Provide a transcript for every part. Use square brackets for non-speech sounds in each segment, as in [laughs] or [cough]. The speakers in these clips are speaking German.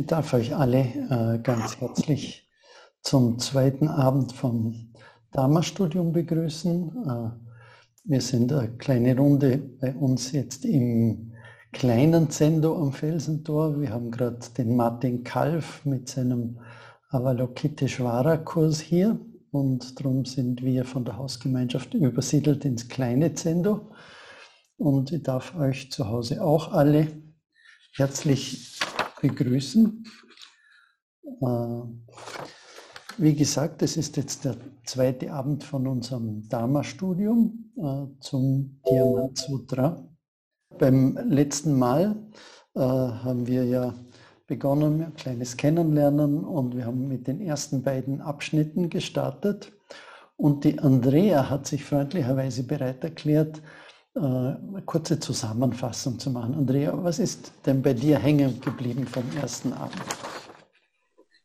Ich darf euch alle äh, ganz herzlich zum zweiten Abend vom Dharma-Studium begrüßen. Äh, wir sind eine kleine Runde bei uns jetzt im kleinen Zendo am Felsentor. Wir haben gerade den Martin Kalf mit seinem Avalokiteshvara-Kurs hier und darum sind wir von der Hausgemeinschaft übersiedelt ins kleine Zendo. Und ich darf euch zu Hause auch alle herzlich begrüßen. Äh, wie gesagt, es ist jetzt der zweite Abend von unserem Dharma-Studium äh, zum Diamant Sutra. Beim letzten Mal äh, haben wir ja begonnen, ein kleines Kennenlernen und wir haben mit den ersten beiden Abschnitten gestartet. Und die Andrea hat sich freundlicherweise bereit erklärt, eine kurze Zusammenfassung zu machen. Andrea, was ist denn bei dir hängen geblieben vom ersten Abend?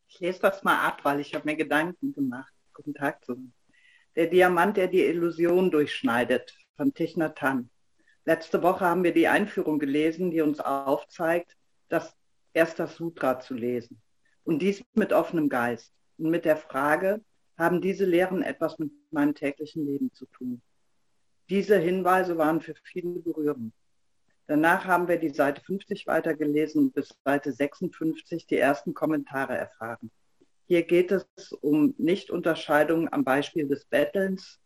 Ich lese das mal ab, weil ich habe mir Gedanken gemacht. Guten Tag. Der Diamant, der die Illusion durchschneidet, von Thich Nhat Hanh. Letzte Woche haben wir die Einführung gelesen, die uns aufzeigt, das erste Sutra zu lesen. Und dies mit offenem Geist und mit der Frage, haben diese Lehren etwas mit meinem täglichen Leben zu tun? Diese Hinweise waren für viele berührend. Danach haben wir die Seite 50 weitergelesen und bis Seite 56 die ersten Kommentare erfahren. Hier geht es um Nichtunterscheidung am Beispiel des Bettelns,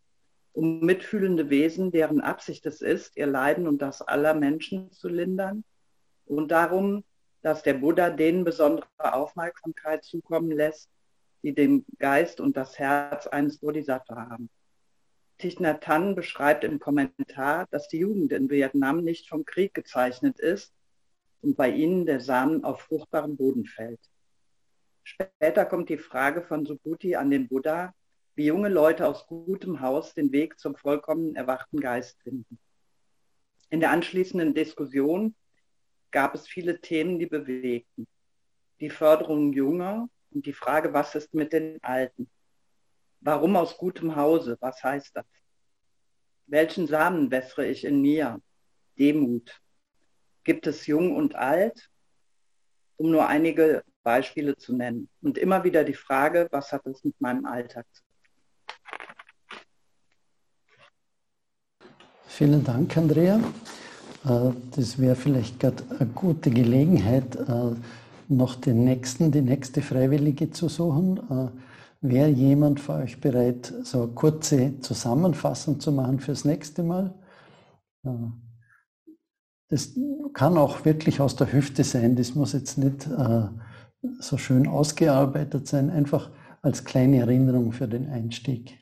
um mitfühlende Wesen, deren Absicht es ist, ihr Leiden und das aller Menschen zu lindern und darum, dass der Buddha denen besondere Aufmerksamkeit zukommen lässt, die den Geist und das Herz eines Bodhisattva haben. Thich Nhat Hanh beschreibt im Kommentar, dass die Jugend in Vietnam nicht vom Krieg gezeichnet ist und bei ihnen der Samen auf fruchtbaren Boden fällt. Später kommt die Frage von Subhuti an den Buddha, wie junge Leute aus gutem Haus den Weg zum vollkommen erwachten Geist finden. In der anschließenden Diskussion gab es viele Themen, die bewegten. Die Förderung junger und die Frage, was ist mit den Alten? Warum aus gutem Hause? Was heißt das? Welchen Samen wässere ich in mir? Demut. Gibt es jung und alt? Um nur einige Beispiele zu nennen. Und immer wieder die Frage, was hat es mit meinem Alltag zu tun? Vielen Dank, Andrea. Äh, das wäre vielleicht gerade eine gute Gelegenheit, äh, noch den nächsten, die nächste Freiwillige zu suchen. Äh, Wäre jemand von euch bereit, so eine kurze Zusammenfassung zu machen fürs nächste Mal? Das kann auch wirklich aus der Hüfte sein. Das muss jetzt nicht äh, so schön ausgearbeitet sein. Einfach als kleine Erinnerung für den Einstieg.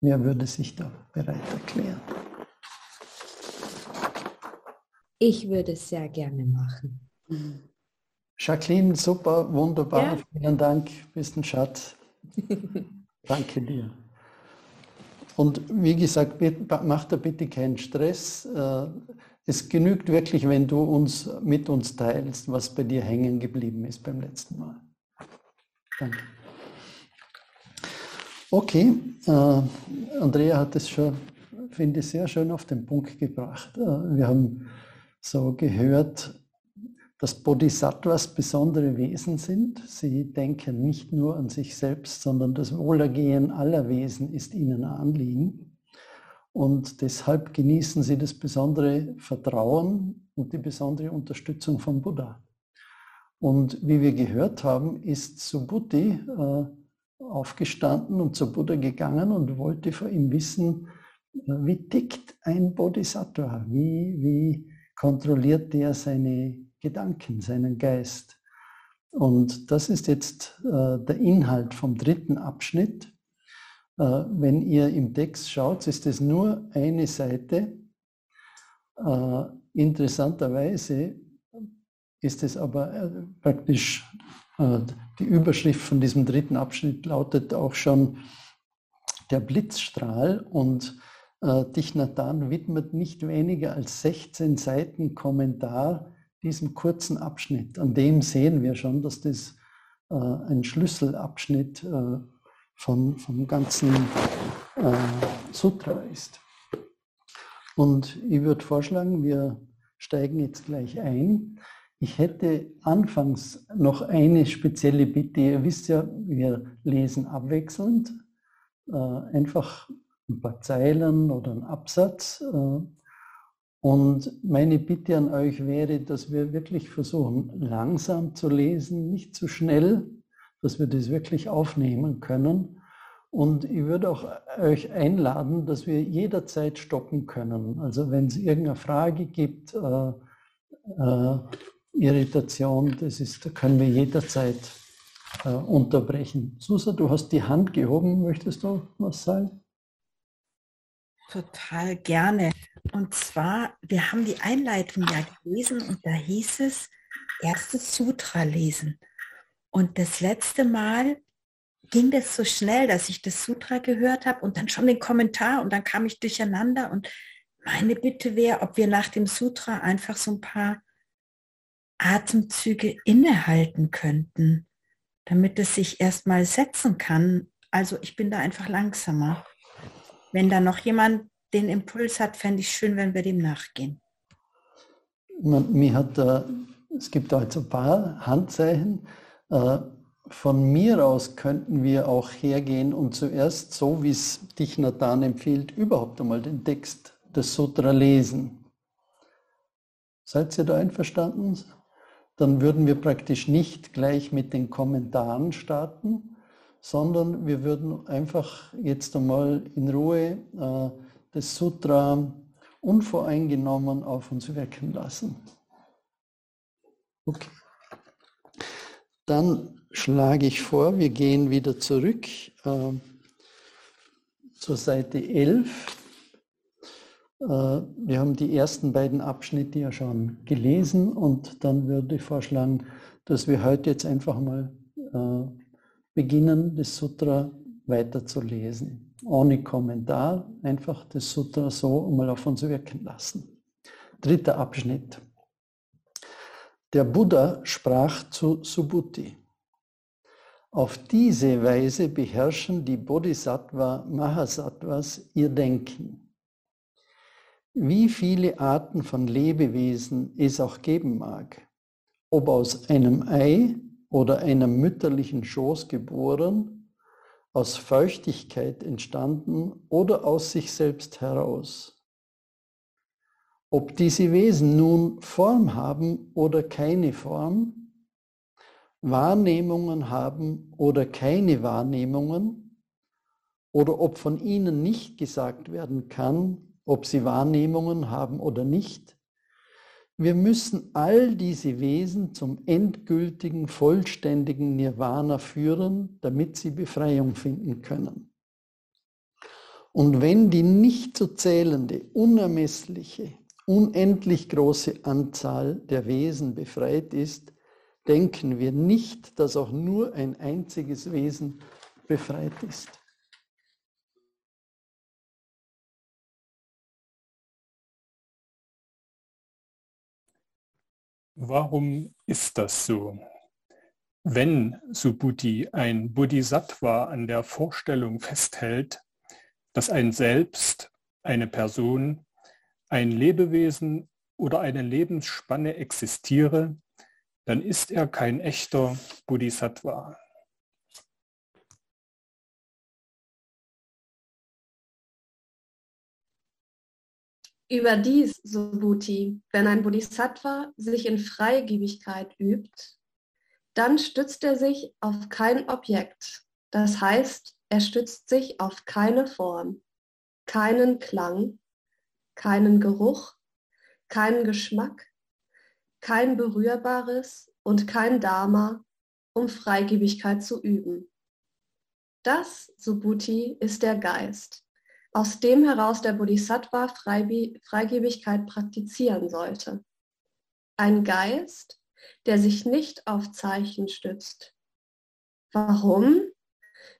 Wer würde sich da bereit erklären? Ich würde es sehr gerne machen. Jacqueline, super, wunderbar. Ja. Vielen Dank. Bist ein Schatz. Danke dir. Und wie gesagt, mach da bitte keinen Stress. Äh, es genügt wirklich, wenn du uns mit uns teilst, was bei dir hängen geblieben ist beim letzten Mal. Danke. Okay, äh, Andrea hat es schon, finde ich, sehr schön auf den Punkt gebracht. Äh, wir haben so gehört, dass Bodhisattvas besondere Wesen sind. Sie denken nicht nur an sich selbst, sondern das Wohlergehen aller Wesen ist ihnen ein Anliegen. Und deshalb genießen sie das besondere Vertrauen und die besondere Unterstützung vom Buddha. Und wie wir gehört haben, ist Subhuti äh, aufgestanden und zu Buddha gegangen und wollte vor ihm wissen, wie tickt ein Bodhisattva? Wie, wie kontrolliert der seine Gedanken, seinen Geist. Und das ist jetzt äh, der Inhalt vom dritten Abschnitt. Äh, wenn ihr im Text schaut, ist es nur eine Seite. Äh, interessanterweise ist es aber äh, praktisch, äh, die Überschrift von diesem dritten Abschnitt lautet auch schon der Blitzstrahl und äh, Dich Nathan widmet nicht weniger als 16 Seiten Kommentar diesem kurzen Abschnitt. An dem sehen wir schon, dass das äh, ein Schlüsselabschnitt äh, von, vom ganzen äh, Sutra ist. Und ich würde vorschlagen, wir steigen jetzt gleich ein. Ich hätte anfangs noch eine spezielle Bitte. Ihr wisst ja, wir lesen abwechselnd, äh, einfach ein paar Zeilen oder einen Absatz. Und meine Bitte an euch wäre, dass wir wirklich versuchen, langsam zu lesen, nicht zu schnell, dass wir das wirklich aufnehmen können. Und ich würde auch euch einladen, dass wir jederzeit stoppen können. Also wenn es irgendeine Frage gibt, äh, äh, Irritation, das ist, da können wir jederzeit äh, unterbrechen. Susa, du hast die Hand gehoben, möchtest du was sagen? Total gerne. Und zwar, wir haben die Einleitung ja gelesen und da hieß es, erstes Sutra lesen. Und das letzte Mal ging das so schnell, dass ich das Sutra gehört habe und dann schon den Kommentar und dann kam ich durcheinander und meine Bitte wäre, ob wir nach dem Sutra einfach so ein paar Atemzüge innehalten könnten, damit es sich erstmal setzen kann. Also ich bin da einfach langsamer. Wenn da noch jemand den Impuls hat, fände ich schön, wenn wir dem nachgehen. Mir hat, äh, es gibt da jetzt ein paar Handzeichen. Äh, von mir aus könnten wir auch hergehen und zuerst, so wie es dich Nathan empfiehlt, überhaupt einmal den Text des Sutra lesen. Seid ihr da einverstanden? dann würden wir praktisch nicht gleich mit den Kommentaren starten, sondern wir würden einfach jetzt einmal in Ruhe äh, das Sutra unvoreingenommen auf uns wirken lassen. Okay. Dann schlage ich vor, wir gehen wieder zurück äh, zur Seite 11. Äh, wir haben die ersten beiden Abschnitte ja schon gelesen und dann würde ich vorschlagen, dass wir heute jetzt einfach mal äh, beginnen, das Sutra weiterzulesen. Ohne Kommentar, einfach das Sutra so mal auf uns wirken lassen. Dritter Abschnitt. Der Buddha sprach zu Subhuti. Auf diese Weise beherrschen die Bodhisattva Mahasattvas ihr Denken wie viele Arten von Lebewesen es auch geben mag, ob aus einem Ei oder einem mütterlichen Schoß geboren, aus Feuchtigkeit entstanden oder aus sich selbst heraus. Ob diese Wesen nun Form haben oder keine Form, Wahrnehmungen haben oder keine Wahrnehmungen, oder ob von ihnen nicht gesagt werden kann, ob sie Wahrnehmungen haben oder nicht. Wir müssen all diese Wesen zum endgültigen, vollständigen Nirvana führen, damit sie Befreiung finden können. Und wenn die nicht zu zählende, unermessliche, unendlich große Anzahl der Wesen befreit ist, denken wir nicht, dass auch nur ein einziges Wesen befreit ist. Warum ist das so? Wenn Subhuti ein Bodhisattva an der Vorstellung festhält, dass ein Selbst, eine Person, ein Lebewesen oder eine Lebensspanne existiere, dann ist er kein echter Bodhisattva. Überdies, Subhuti, wenn ein Bodhisattva sich in Freigebigkeit übt, dann stützt er sich auf kein Objekt. Das heißt, er stützt sich auf keine Form, keinen Klang, keinen Geruch, keinen Geschmack, kein Berührbares und kein Dharma, um Freigebigkeit zu üben. Das, Subhuti, ist der Geist aus dem heraus der Bodhisattva Freigebigkeit praktizieren sollte. Ein Geist, der sich nicht auf Zeichen stützt. Warum?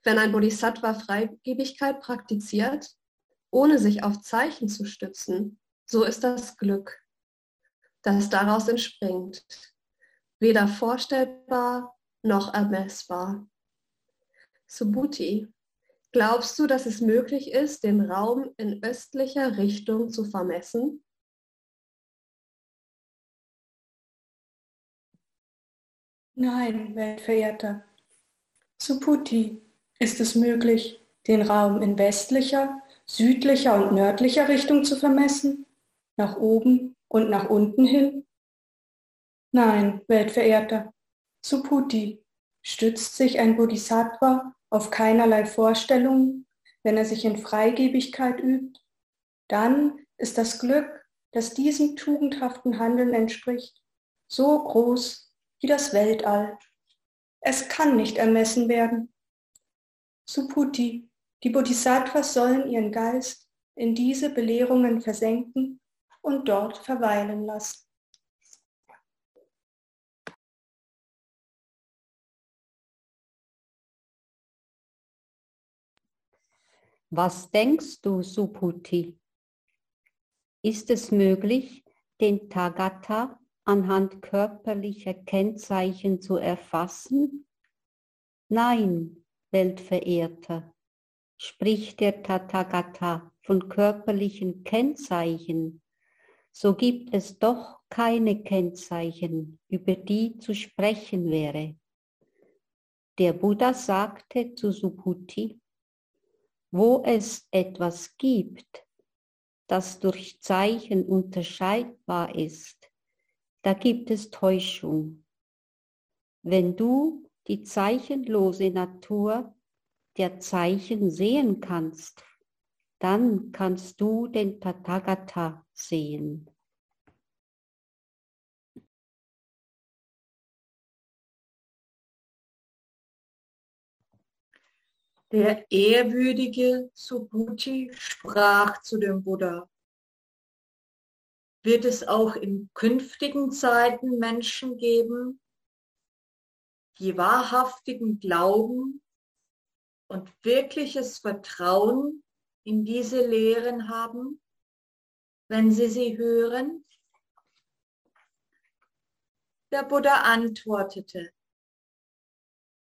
Wenn ein Bodhisattva Freigebigkeit praktiziert, ohne sich auf Zeichen zu stützen, so ist das Glück, das daraus entspringt, weder vorstellbar noch ermessbar. Subhuti, Glaubst du, dass es möglich ist, den Raum in östlicher Richtung zu vermessen? Nein, Weltverehrter. Suputi, ist es möglich, den Raum in westlicher, südlicher und nördlicher Richtung zu vermessen? Nach oben und nach unten hin? Nein, Weltverehrter. Suputi, stützt sich ein Bodhisattva auf keinerlei Vorstellungen, wenn er sich in Freigebigkeit übt? Dann ist das Glück, das diesem tugendhaften Handeln entspricht, so groß wie das Weltall. Es kann nicht ermessen werden. Suputi, die Bodhisattvas sollen ihren Geist in diese Belehrungen versenken und dort verweilen lassen. Was denkst du, Suputi? Ist es möglich, den Tagata anhand körperlicher Kennzeichen zu erfassen? Nein, Weltverehrter, spricht der Tathagata von körperlichen Kennzeichen, so gibt es doch keine Kennzeichen, über die zu sprechen wäre. Der Buddha sagte zu Subhuti, wo es etwas gibt, das durch Zeichen unterscheidbar ist, da gibt es Täuschung. Wenn du die zeichenlose Natur der Zeichen sehen kannst, dann kannst du den Tathagata sehen. Der ehrwürdige Subhuti sprach zu dem Buddha, wird es auch in künftigen Zeiten Menschen geben, die wahrhaftigen Glauben und wirkliches Vertrauen in diese Lehren haben, wenn sie sie hören? Der Buddha antwortete,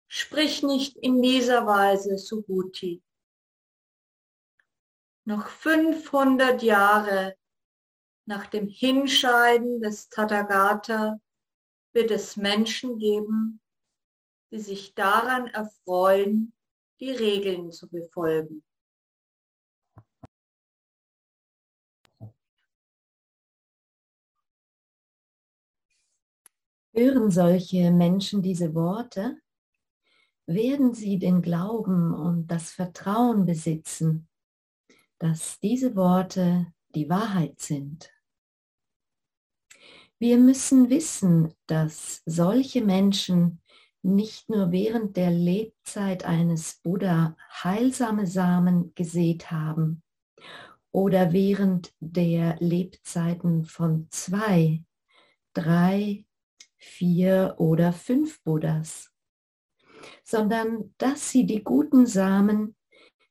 Sprich nicht in dieser Weise, Subhuti. Noch 500 Jahre nach dem Hinscheiden des Tathagata wird es Menschen geben, die sich daran erfreuen, die Regeln zu befolgen. Hören solche Menschen diese Worte, werden sie den Glauben und das Vertrauen besitzen, dass diese Worte die Wahrheit sind. Wir müssen wissen, dass solche Menschen nicht nur während der Lebzeit eines Buddha heilsame Samen gesät haben oder während der Lebzeiten von zwei, drei, vier oder fünf Buddhas sondern dass sie die guten Samen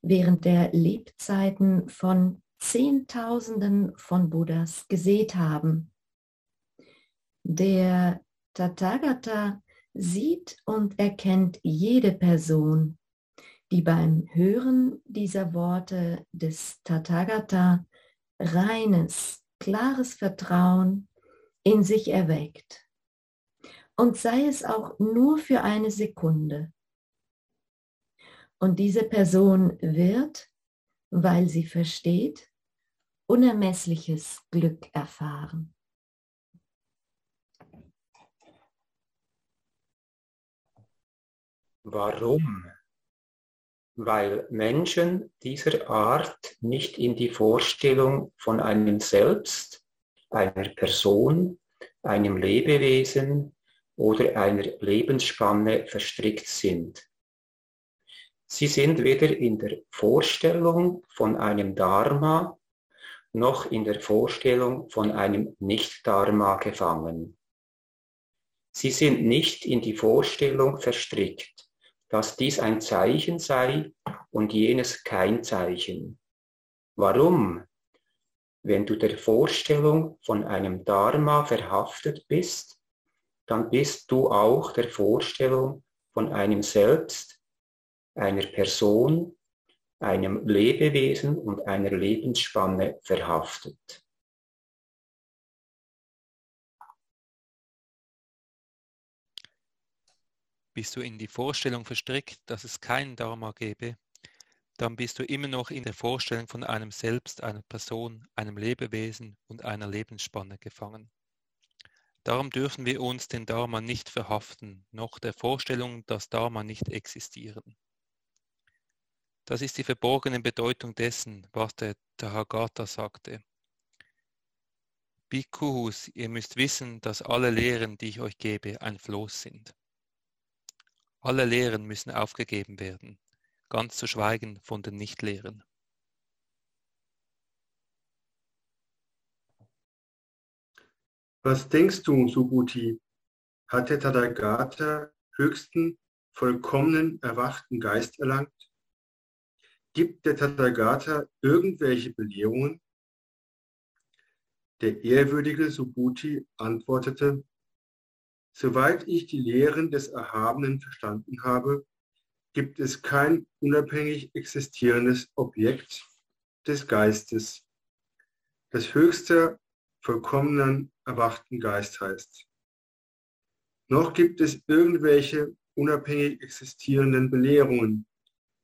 während der Lebzeiten von Zehntausenden von Buddhas gesät haben. Der Tathagata sieht und erkennt jede Person, die beim Hören dieser Worte des Tathagata reines, klares Vertrauen in sich erweckt. Und sei es auch nur für eine Sekunde. Und diese Person wird, weil sie versteht, unermessliches Glück erfahren. Warum? Weil Menschen dieser Art nicht in die Vorstellung von einem Selbst, einer Person, einem Lebewesen oder einer Lebensspanne verstrickt sind. Sie sind weder in der Vorstellung von einem Dharma noch in der Vorstellung von einem Nicht-Dharma gefangen. Sie sind nicht in die Vorstellung verstrickt, dass dies ein Zeichen sei und jenes kein Zeichen. Warum? Wenn du der Vorstellung von einem Dharma verhaftet bist, dann bist du auch der Vorstellung von einem Selbst, einer Person, einem Lebewesen und einer Lebensspanne verhaftet. bist du in die Vorstellung verstrickt, dass es kein Dharma gäbe, dann bist du immer noch in der Vorstellung von einem Selbst, einer Person, einem Lebewesen und einer Lebensspanne gefangen. Darum dürfen wir uns den Dharma nicht verhaften, noch der Vorstellung, dass Dharma nicht existieren. Das ist die verborgene Bedeutung dessen, was der Tathagata sagte. Bhikkhus, ihr müsst wissen, dass alle Lehren, die ich euch gebe, ein Floß sind. Alle Lehren müssen aufgegeben werden, ganz zu schweigen von den Nichtlehren. Was denkst du, Subhuti? Hat der Tathagata höchsten, vollkommenen, erwachten Geist erlangt? Gibt der Tathagata irgendwelche Belehrungen? Der ehrwürdige Subhuti antwortete, soweit ich die Lehren des Erhabenen verstanden habe, gibt es kein unabhängig existierendes Objekt des Geistes, das höchster, vollkommenen, erwachten Geist heißt. Noch gibt es irgendwelche unabhängig existierenden Belehrungen,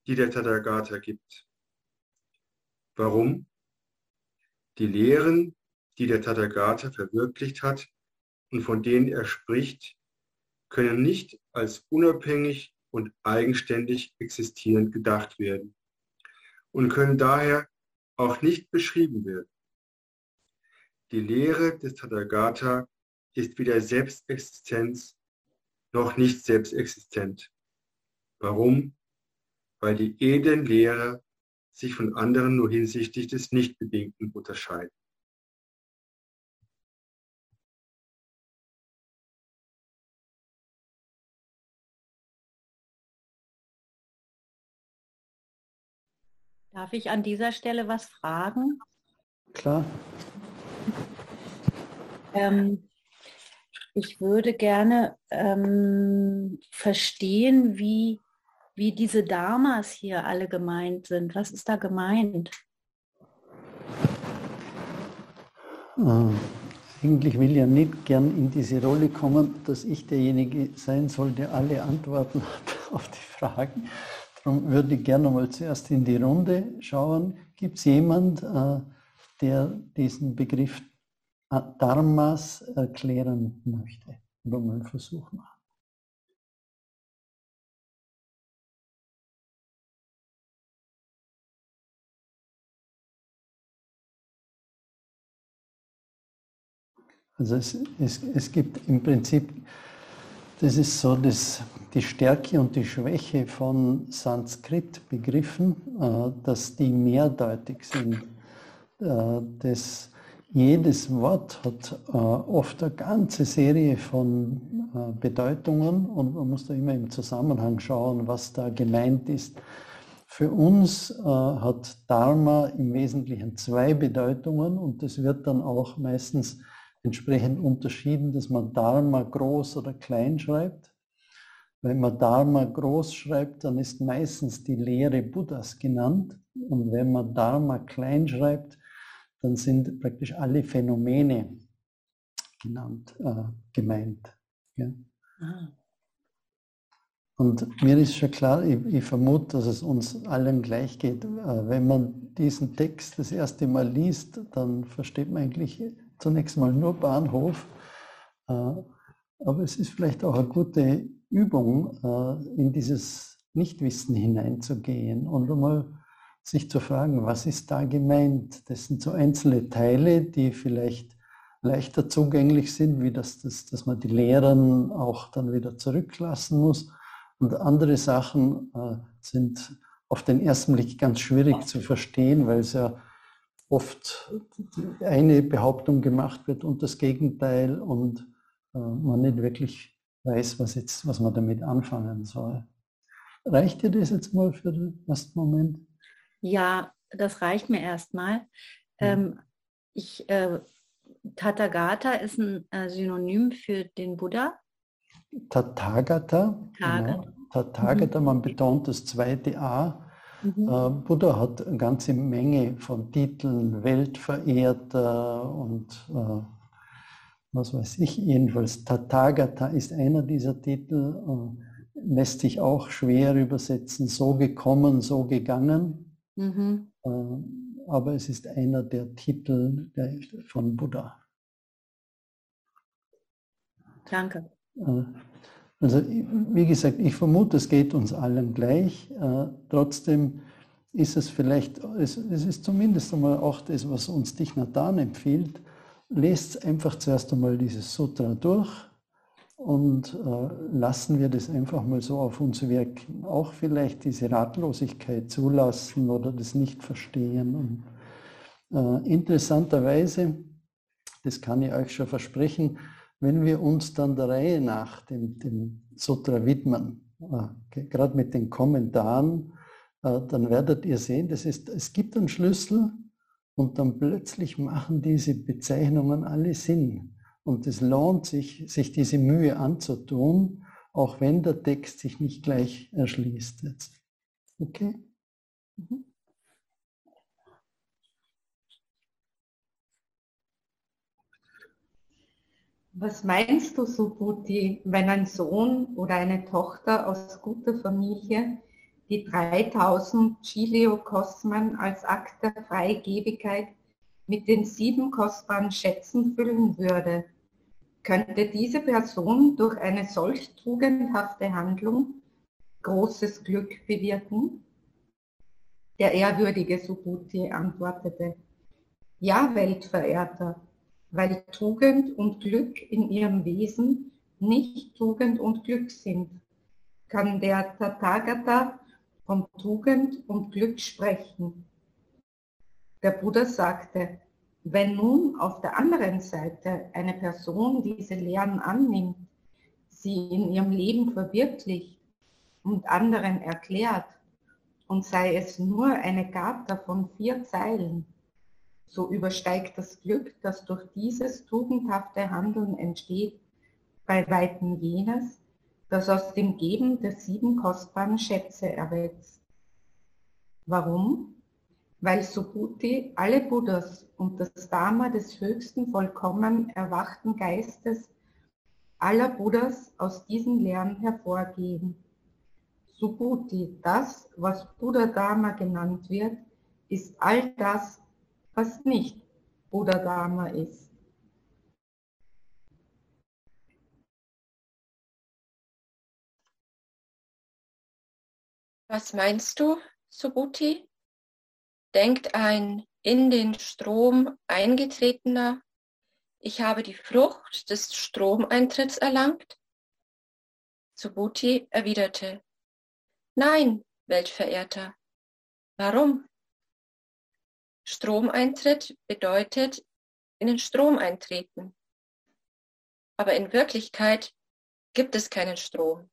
die der Tathagata gibt. Warum? Die Lehren, die der Tathagata verwirklicht hat und von denen er spricht, können nicht als unabhängig und eigenständig existierend gedacht werden und können daher auch nicht beschrieben werden. Die Lehre des Tathagata ist weder Selbstexistenz noch nicht selbstexistent. Warum? weil die edlen Lehrer sich von anderen nur hinsichtlich des Nichtbedingten unterscheiden. Darf ich an dieser Stelle was fragen? Klar. Ähm, ich würde gerne ähm, verstehen, wie wie diese Dharmas hier alle gemeint sind. Was ist da gemeint? Äh, eigentlich will ja nicht gern in diese Rolle kommen, dass ich derjenige sein soll, der alle Antworten [laughs] hat auf die Fragen. Darum würde ich gerne mal zuerst in die Runde schauen. Gibt es jemand, äh, der diesen Begriff Dharmas erklären möchte? Oder mal einen Versuch machen? Also es, es, es gibt im Prinzip, das ist so das, die Stärke und die Schwäche von Sanskrit-Begriffen, äh, dass die mehrdeutig sind. Äh, das, jedes Wort hat äh, oft eine ganze Serie von Bedeutungen und man muss da immer im Zusammenhang schauen, was da gemeint ist. Für uns hat Dharma im Wesentlichen zwei Bedeutungen und das wird dann auch meistens entsprechend unterschieden, dass man Dharma groß oder klein schreibt. Wenn man Dharma groß schreibt, dann ist meistens die Lehre Buddhas genannt. Und wenn man Dharma klein schreibt, dann sind praktisch alle Phänomene genannt, äh, gemeint. Ja. Ah. Und mir ist schon klar, ich, ich, vermute, dass es uns allen gleich geht. Äh, wenn man diesen Text das erste Mal liest, dann versteht man eigentlich zunächst mal nur Bahnhof. Äh, aber es ist vielleicht auch eine gute Übung, äh, in dieses Nichtwissen hineinzugehen und einmal sich zu fragen, was ist da gemeint? Das sind so einzelne Teile, die vielleicht leichter zugänglich sind, wie das, das, dass man die Lehren auch dann wieder zurücklassen muss. Und andere Sachen äh, sind auf den ersten Blick ganz schwierig zu verstehen, weil es ja oft eine Behauptung gemacht wird und das Gegenteil und äh, man nicht wirklich weiß, was, jetzt, was man damit anfangen soll. Reicht dir das jetzt mal für den ersten Moment? Ja, das reicht mir erstmal. Ähm, ich, äh, Tathagata ist ein äh, Synonym für den Buddha. Tathagata. Genau. Tathagata, man betont das zweite A. Mhm. Äh, Buddha hat eine ganze Menge von Titeln, Weltverehrter und äh, was weiß ich, jedenfalls Tathagata ist einer dieser Titel. Äh, lässt sich auch schwer übersetzen, so gekommen, so gegangen. Mhm. Äh, aber es ist einer der Titel von Buddha. Danke. Äh, also wie gesagt, ich vermute, es geht uns allen gleich. Äh, trotzdem ist es vielleicht, es, es ist zumindest einmal auch das, was uns Dich Nathan empfiehlt. Lest einfach zuerst einmal dieses Sutra durch und äh, lassen wir das einfach mal so auf uns wirken. Auch vielleicht diese Ratlosigkeit zulassen oder das nicht verstehen. Und, äh, interessanterweise, das kann ich euch schon versprechen, wenn wir uns dann der Reihe nach dem, dem Sutra widmen, äh, gerade mit den Kommentaren, äh, dann werdet ihr sehen, das ist, es gibt einen Schlüssel und dann plötzlich machen diese Bezeichnungen alle Sinn. Und es lohnt sich, sich diese Mühe anzutun, auch wenn der Text sich nicht gleich erschließt jetzt. Okay? Mhm. Was meinst du, Subhuti, wenn ein Sohn oder eine Tochter aus guter Familie die 3000 Chiliokosmen als Akt der Freigebigkeit mit den sieben kostbaren Schätzen füllen würde? Könnte diese Person durch eine solch tugendhafte Handlung großes Glück bewirken? Der ehrwürdige Subhuti antwortete, ja, Weltverehrter, weil Tugend und Glück in ihrem Wesen nicht Tugend und Glück sind, kann der Tathagata von Tugend und Glück sprechen. Der Buddha sagte, wenn nun auf der anderen Seite eine Person diese Lehren annimmt, sie in ihrem Leben verwirklicht und anderen erklärt, und sei es nur eine Gata von vier Zeilen, so übersteigt das Glück, das durch dieses tugendhafte Handeln entsteht, bei weitem jenes, das aus dem Geben der sieben kostbaren Schätze erwächst. Warum? Weil Subhuti alle Buddhas und das Dharma des höchsten, vollkommen erwachten Geistes aller Buddhas aus diesen Lehren hervorgehen. Subhuti, das, was Buddha Dharma genannt wird, ist all das, was nicht Buddha Dharma ist. Was meinst du, Subhuti? Denkt ein in den Strom eingetretener, ich habe die Frucht des Stromeintritts erlangt? Subhuti erwiderte, Nein, Weltverehrter. Warum? Stromeintritt bedeutet in den Strom eintreten. Aber in Wirklichkeit gibt es keinen Strom,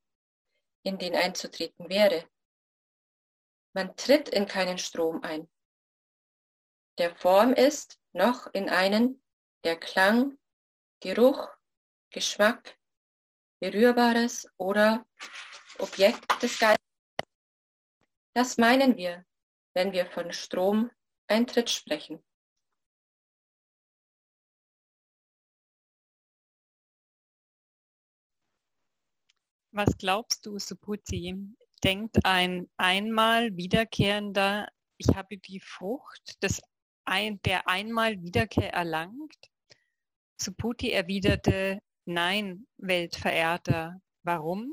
in den einzutreten wäre. Man tritt in keinen Strom ein. Der Form ist noch in einen, der Klang, Geruch, Geschmack, Berührbares oder Objekt des Geistes. Das meinen wir, wenn wir von Strom Eintritt sprechen. Was glaubst du, Suputi? Denkt ein einmal wiederkehrender, ich habe die Frucht des ein, der einmal Wiederkehr erlangt? Suputi erwiderte, nein, Weltverehrter. Warum?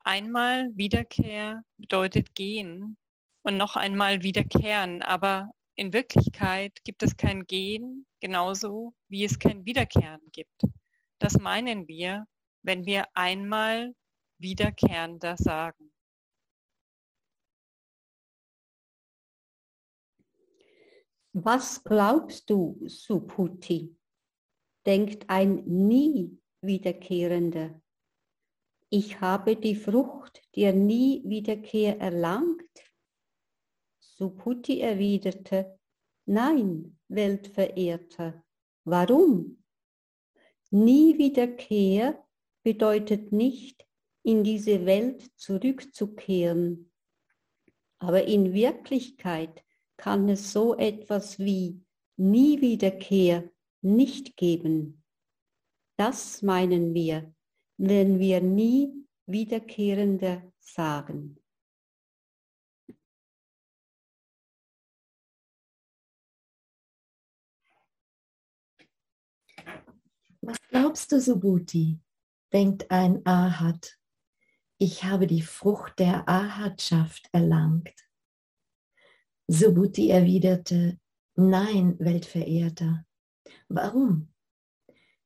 Einmal Wiederkehr bedeutet gehen und noch einmal wiederkehren, aber in Wirklichkeit gibt es kein Gehen, genauso wie es kein Wiederkehren gibt. Das meinen wir, wenn wir einmal wiederkehrender sagen. Was glaubst du, Suputi? Denkt ein nie wiederkehrender. Ich habe die Frucht der nie Wiederkehr erlangt Suputi erwiderte, Nein, Weltverehrter, warum? Nie Wiederkehr bedeutet nicht, in diese Welt zurückzukehren. Aber in Wirklichkeit kann es so etwas wie nie Wiederkehr nicht geben. Das meinen wir, wenn wir nie wiederkehrender sagen. Was glaubst du, Subhuti? denkt ein Ahat. Ich habe die Frucht der Ahatschaft erlangt. Subhuti erwiderte, nein, Weltverehrter. Warum?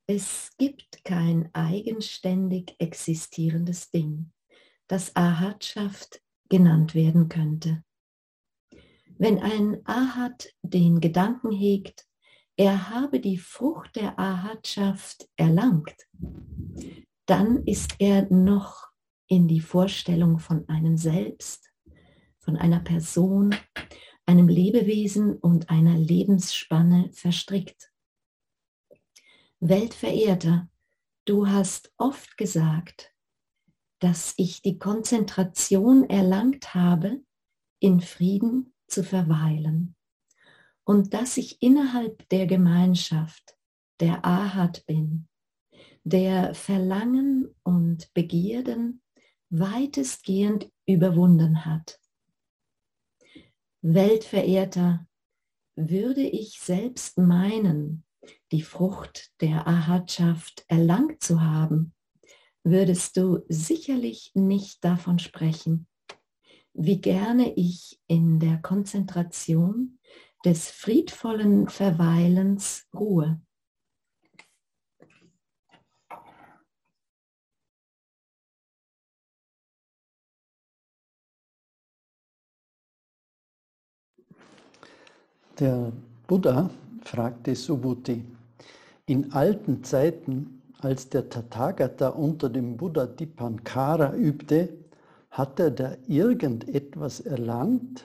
Es gibt kein eigenständig existierendes Ding, das Ahatschaft genannt werden könnte. Wenn ein Ahat den Gedanken hegt, er habe die Frucht der Ahatschaft erlangt, dann ist er noch in die Vorstellung von einem Selbst, von einer Person, einem Lebewesen und einer Lebensspanne verstrickt. Weltverehrter, du hast oft gesagt, dass ich die Konzentration erlangt habe, in Frieden zu verweilen und dass ich innerhalb der Gemeinschaft der Ahat bin, der Verlangen und Begierden weitestgehend überwunden hat. Weltverehrter, würde ich selbst meinen, die Frucht der Ahatschaft erlangt zu haben, würdest du sicherlich nicht davon sprechen, wie gerne ich in der Konzentration des friedvollen Verweilens Ruhe. Der Buddha fragte Subhuti, in alten Zeiten, als der Tathagata unter dem Buddha Dipankara übte, hat er da irgendetwas erlangt,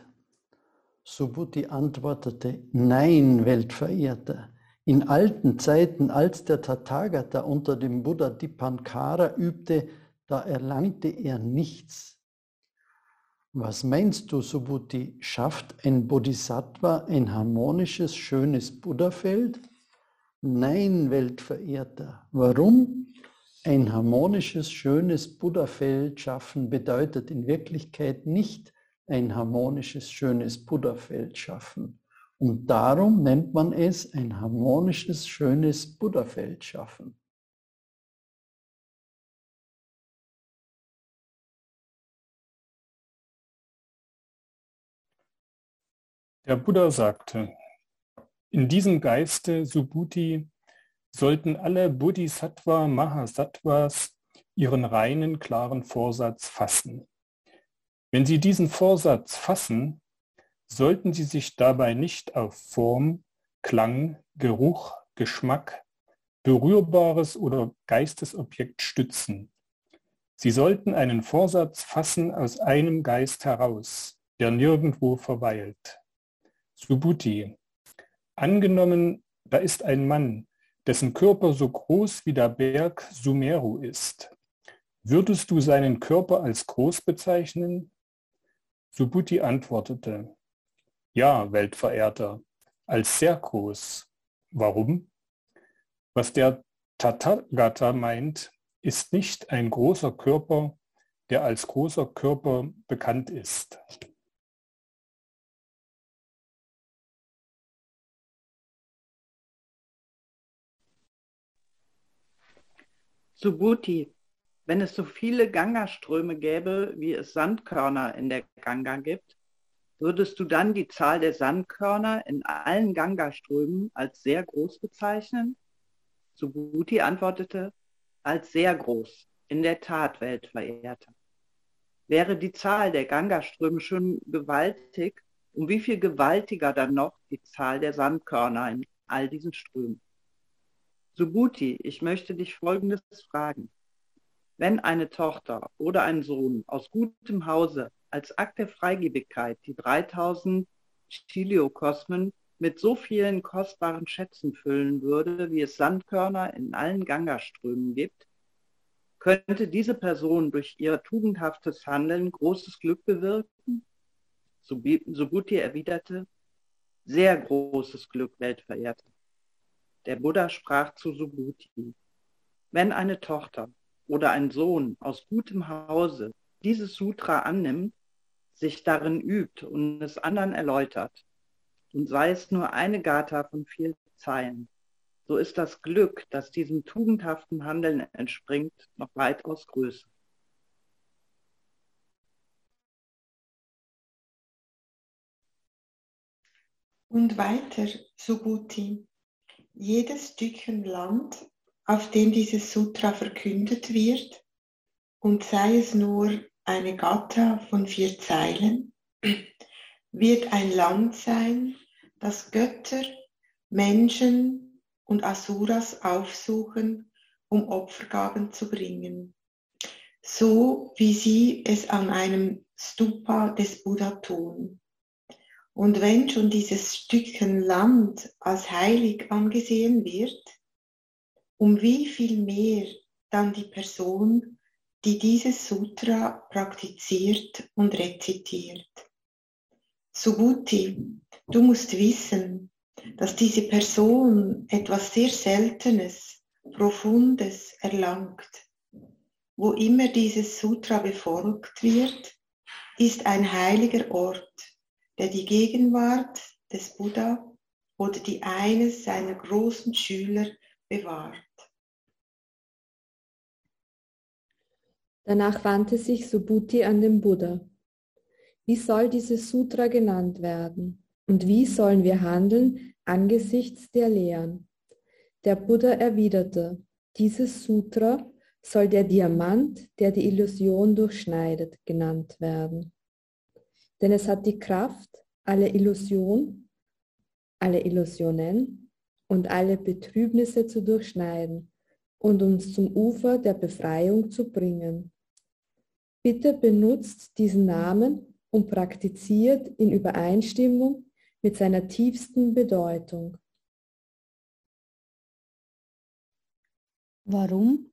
Subhuti antwortete, nein, Weltverehrter. In alten Zeiten, als der Tathagata unter dem Buddha Dipankara übte, da erlangte er nichts. Was meinst du, Subhuti, schafft ein Bodhisattva ein harmonisches, schönes Buddhafeld? Nein, Weltverehrter. Warum? Ein harmonisches, schönes Buddhafeld schaffen bedeutet in Wirklichkeit nicht, ein harmonisches, schönes Buddhafeld schaffen. Und darum nennt man es ein harmonisches, schönes Buddhafeld schaffen. Der Buddha sagte, in diesem Geiste Subhuti sollten alle Bodhisattva Mahasattvas ihren reinen, klaren Vorsatz fassen. Wenn Sie diesen Vorsatz fassen, sollten Sie sich dabei nicht auf Form, Klang, Geruch, Geschmack, berührbares oder Geistesobjekt stützen. Sie sollten einen Vorsatz fassen aus einem Geist heraus, der nirgendwo verweilt. Subhuti. Angenommen, da ist ein Mann, dessen Körper so groß wie der Berg Sumeru ist. Würdest du seinen Körper als groß bezeichnen? Subhuti antwortete, ja, Weltverehrter, als sehr groß. Warum? Was der Tathagata meint, ist nicht ein großer Körper, der als großer Körper bekannt ist. Subhuti, wenn es so viele Ganga-Ströme gäbe, wie es Sandkörner in der Ganga gibt, würdest du dann die Zahl der Sandkörner in allen Ganga-Strömen als sehr groß bezeichnen? Subhuti antwortete, als sehr groß, in der Tat, Weltverehrter. Wäre die Zahl der Ganga-Ströme schon gewaltig, um wie viel gewaltiger dann noch die Zahl der Sandkörner in all diesen Strömen? Subhuti, ich möchte dich Folgendes fragen. Wenn eine Tochter oder ein Sohn aus gutem Hause als Akt der Freigebigkeit die 3000 Chiliokosmen mit so vielen kostbaren Schätzen füllen würde, wie es Sandkörner in allen Gangaströmen gibt, könnte diese Person durch ihr tugendhaftes Handeln großes Glück bewirken? Subhuti erwiderte, sehr großes Glück, Weltverehrter. Der Buddha sprach zu Subhuti, wenn eine Tochter oder ein Sohn aus gutem Hause dieses Sutra annimmt, sich darin übt und es anderen erläutert, und sei es nur eine Gatha von vier Zeilen, so ist das Glück, das diesem tugendhaften Handeln entspringt, noch weitaus größer. Und weiter, Subhuti, jedes Stückchen Land, auf dem dieses Sutra verkündet wird, und sei es nur eine Gatha von vier Zeilen, wird ein Land sein, das Götter, Menschen und Asuras aufsuchen, um Opfergaben zu bringen, so wie sie es an einem Stupa des Buddha tun. Und wenn schon dieses Stückchen Land als heilig angesehen wird, um wie viel mehr dann die Person, die dieses Sutra praktiziert und rezitiert. Subhuti, du musst wissen, dass diese Person etwas sehr Seltenes, Profundes erlangt. Wo immer dieses Sutra befolgt wird, ist ein heiliger Ort, der die Gegenwart des Buddha oder die eines seiner großen Schüler bewahrt. Danach wandte sich Subhuti an den Buddha. Wie soll dieses Sutra genannt werden? Und wie sollen wir handeln angesichts der Lehren? Der Buddha erwiderte, dieses Sutra soll der Diamant, der die Illusion durchschneidet, genannt werden. Denn es hat die Kraft, alle Illusion, alle Illusionen und alle Betrübnisse zu durchschneiden und uns zum Ufer der Befreiung zu bringen. Bitte benutzt diesen Namen und praktiziert in Übereinstimmung mit seiner tiefsten Bedeutung. Warum?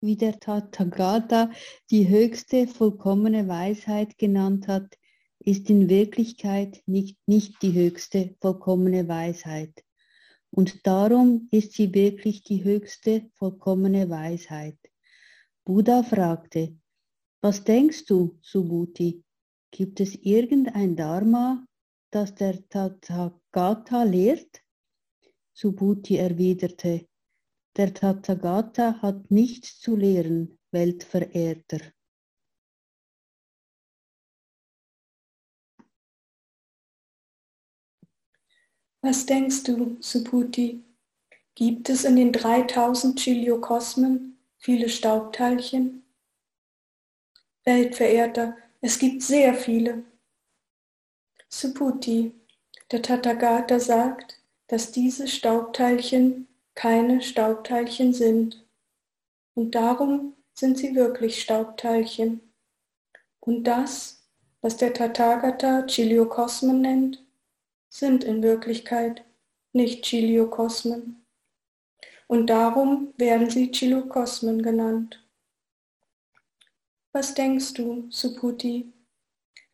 Wie der Tathagata die höchste vollkommene Weisheit genannt hat, ist in Wirklichkeit nicht, nicht die höchste vollkommene Weisheit. Und darum ist sie wirklich die höchste vollkommene Weisheit. Buddha fragte, was denkst du, Subhuti? Gibt es irgendein Dharma, das der Tathagata lehrt? Subhuti erwiderte, der Tathagata hat nichts zu lehren, Weltverehrter. Was denkst du, Subhuti? Gibt es in den 3000 Chiliokosmen viele Staubteilchen? Weltverehrter, es gibt sehr viele. Subhuti, der Tathagata sagt, dass diese Staubteilchen keine Staubteilchen sind. Und darum sind sie wirklich Staubteilchen. Und das, was der Tathagata Chiliokosmen nennt, sind in Wirklichkeit nicht Chiliokosmen. Und darum werden sie Chiliokosmen genannt. Was denkst du, Subhuti?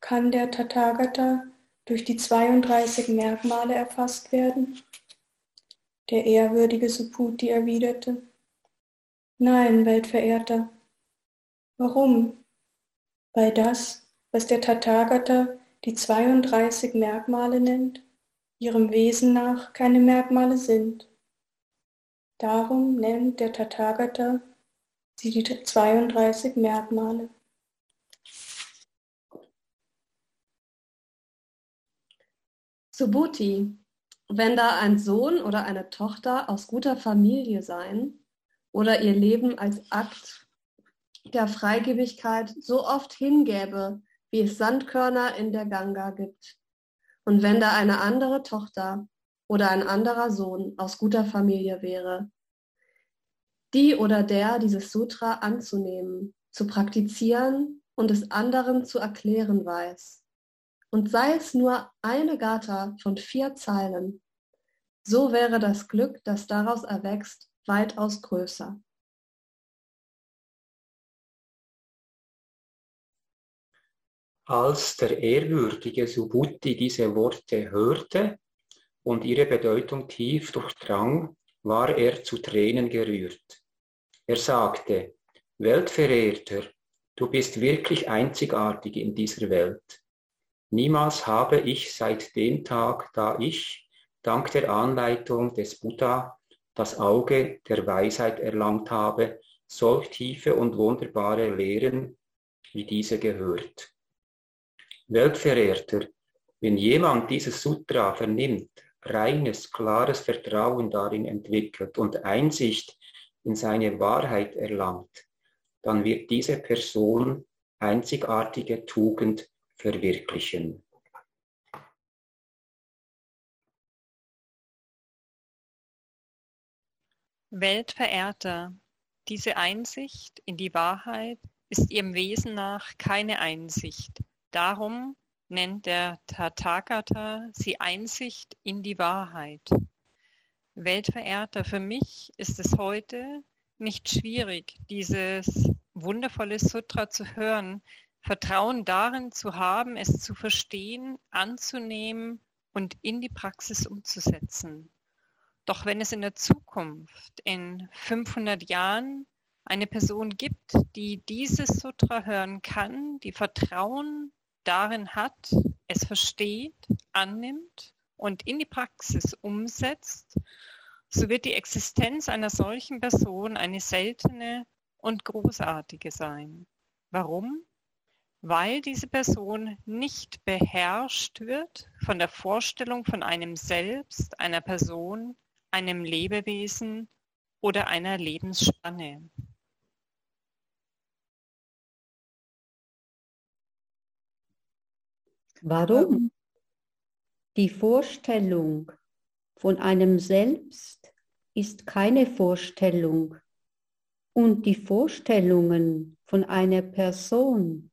Kann der Tathagata durch die 32 Merkmale erfasst werden? Der ehrwürdige Subhuti erwiderte, Nein, Weltverehrter. Warum? Weil das, was der Tathagata die 32 Merkmale nennt, ihrem Wesen nach keine Merkmale sind. Darum nennt der Tathagata sie die 32 Merkmale. Subhuti, wenn da ein Sohn oder eine Tochter aus guter Familie sein oder ihr Leben als Akt der Freigebigkeit so oft hingäbe, wie es Sandkörner in der Ganga gibt. Und wenn da eine andere Tochter oder ein anderer Sohn aus guter Familie wäre, die oder der dieses Sutra anzunehmen, zu praktizieren und es anderen zu erklären weiß. Und sei es nur eine Gatha von vier Zeilen, so wäre das Glück, das daraus erwächst, weitaus größer. Als der ehrwürdige Subhuti diese Worte hörte und ihre Bedeutung tief durchdrang, war er zu Tränen gerührt. Er sagte, Weltverehrter, du bist wirklich einzigartig in dieser Welt. Niemals habe ich seit dem Tag, da ich, dank der Anleitung des Buddha, das Auge der Weisheit erlangt habe, solch tiefe und wunderbare Lehren wie diese gehört. Weltverehrter, wenn jemand dieses Sutra vernimmt, reines, klares Vertrauen darin entwickelt und Einsicht in seine Wahrheit erlangt, dann wird diese Person einzigartige Tugend verwirklichen. Weltverehrter, diese Einsicht in die Wahrheit ist ihrem Wesen nach keine Einsicht. Darum nennt der Tathagata sie Einsicht in die Wahrheit. Weltverehrter, für mich ist es heute nicht schwierig, dieses wundervolle Sutra zu hören, Vertrauen darin zu haben, es zu verstehen, anzunehmen und in die Praxis umzusetzen. Doch wenn es in der Zukunft, in 500 Jahren, eine Person gibt, die dieses Sutra hören kann, die Vertrauen darin hat, es versteht, annimmt und in die Praxis umsetzt, so wird die Existenz einer solchen Person eine seltene und großartige sein. Warum? Weil diese Person nicht beherrscht wird von der Vorstellung von einem Selbst, einer Person, einem Lebewesen oder einer Lebensspanne. Warum? Die Vorstellung von einem Selbst ist keine Vorstellung und die Vorstellungen von einer Person,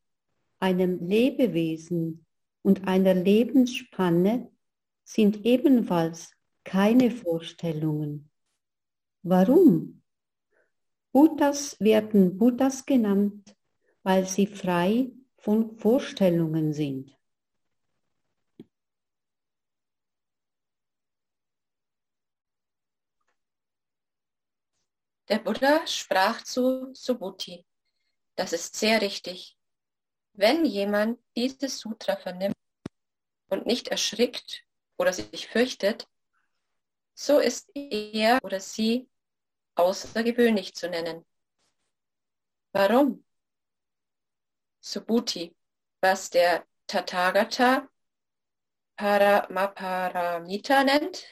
einem Lebewesen und einer Lebensspanne sind ebenfalls keine Vorstellungen. Warum? Buddhas werden Buddhas genannt, weil sie frei von Vorstellungen sind. Der Buddha sprach zu Subhuti. Das ist sehr richtig. Wenn jemand dieses Sutra vernimmt und nicht erschrickt oder sich fürchtet, so ist er oder sie außergewöhnlich zu nennen. Warum? Subhuti, was der Tathagata Paramaparamita nennt,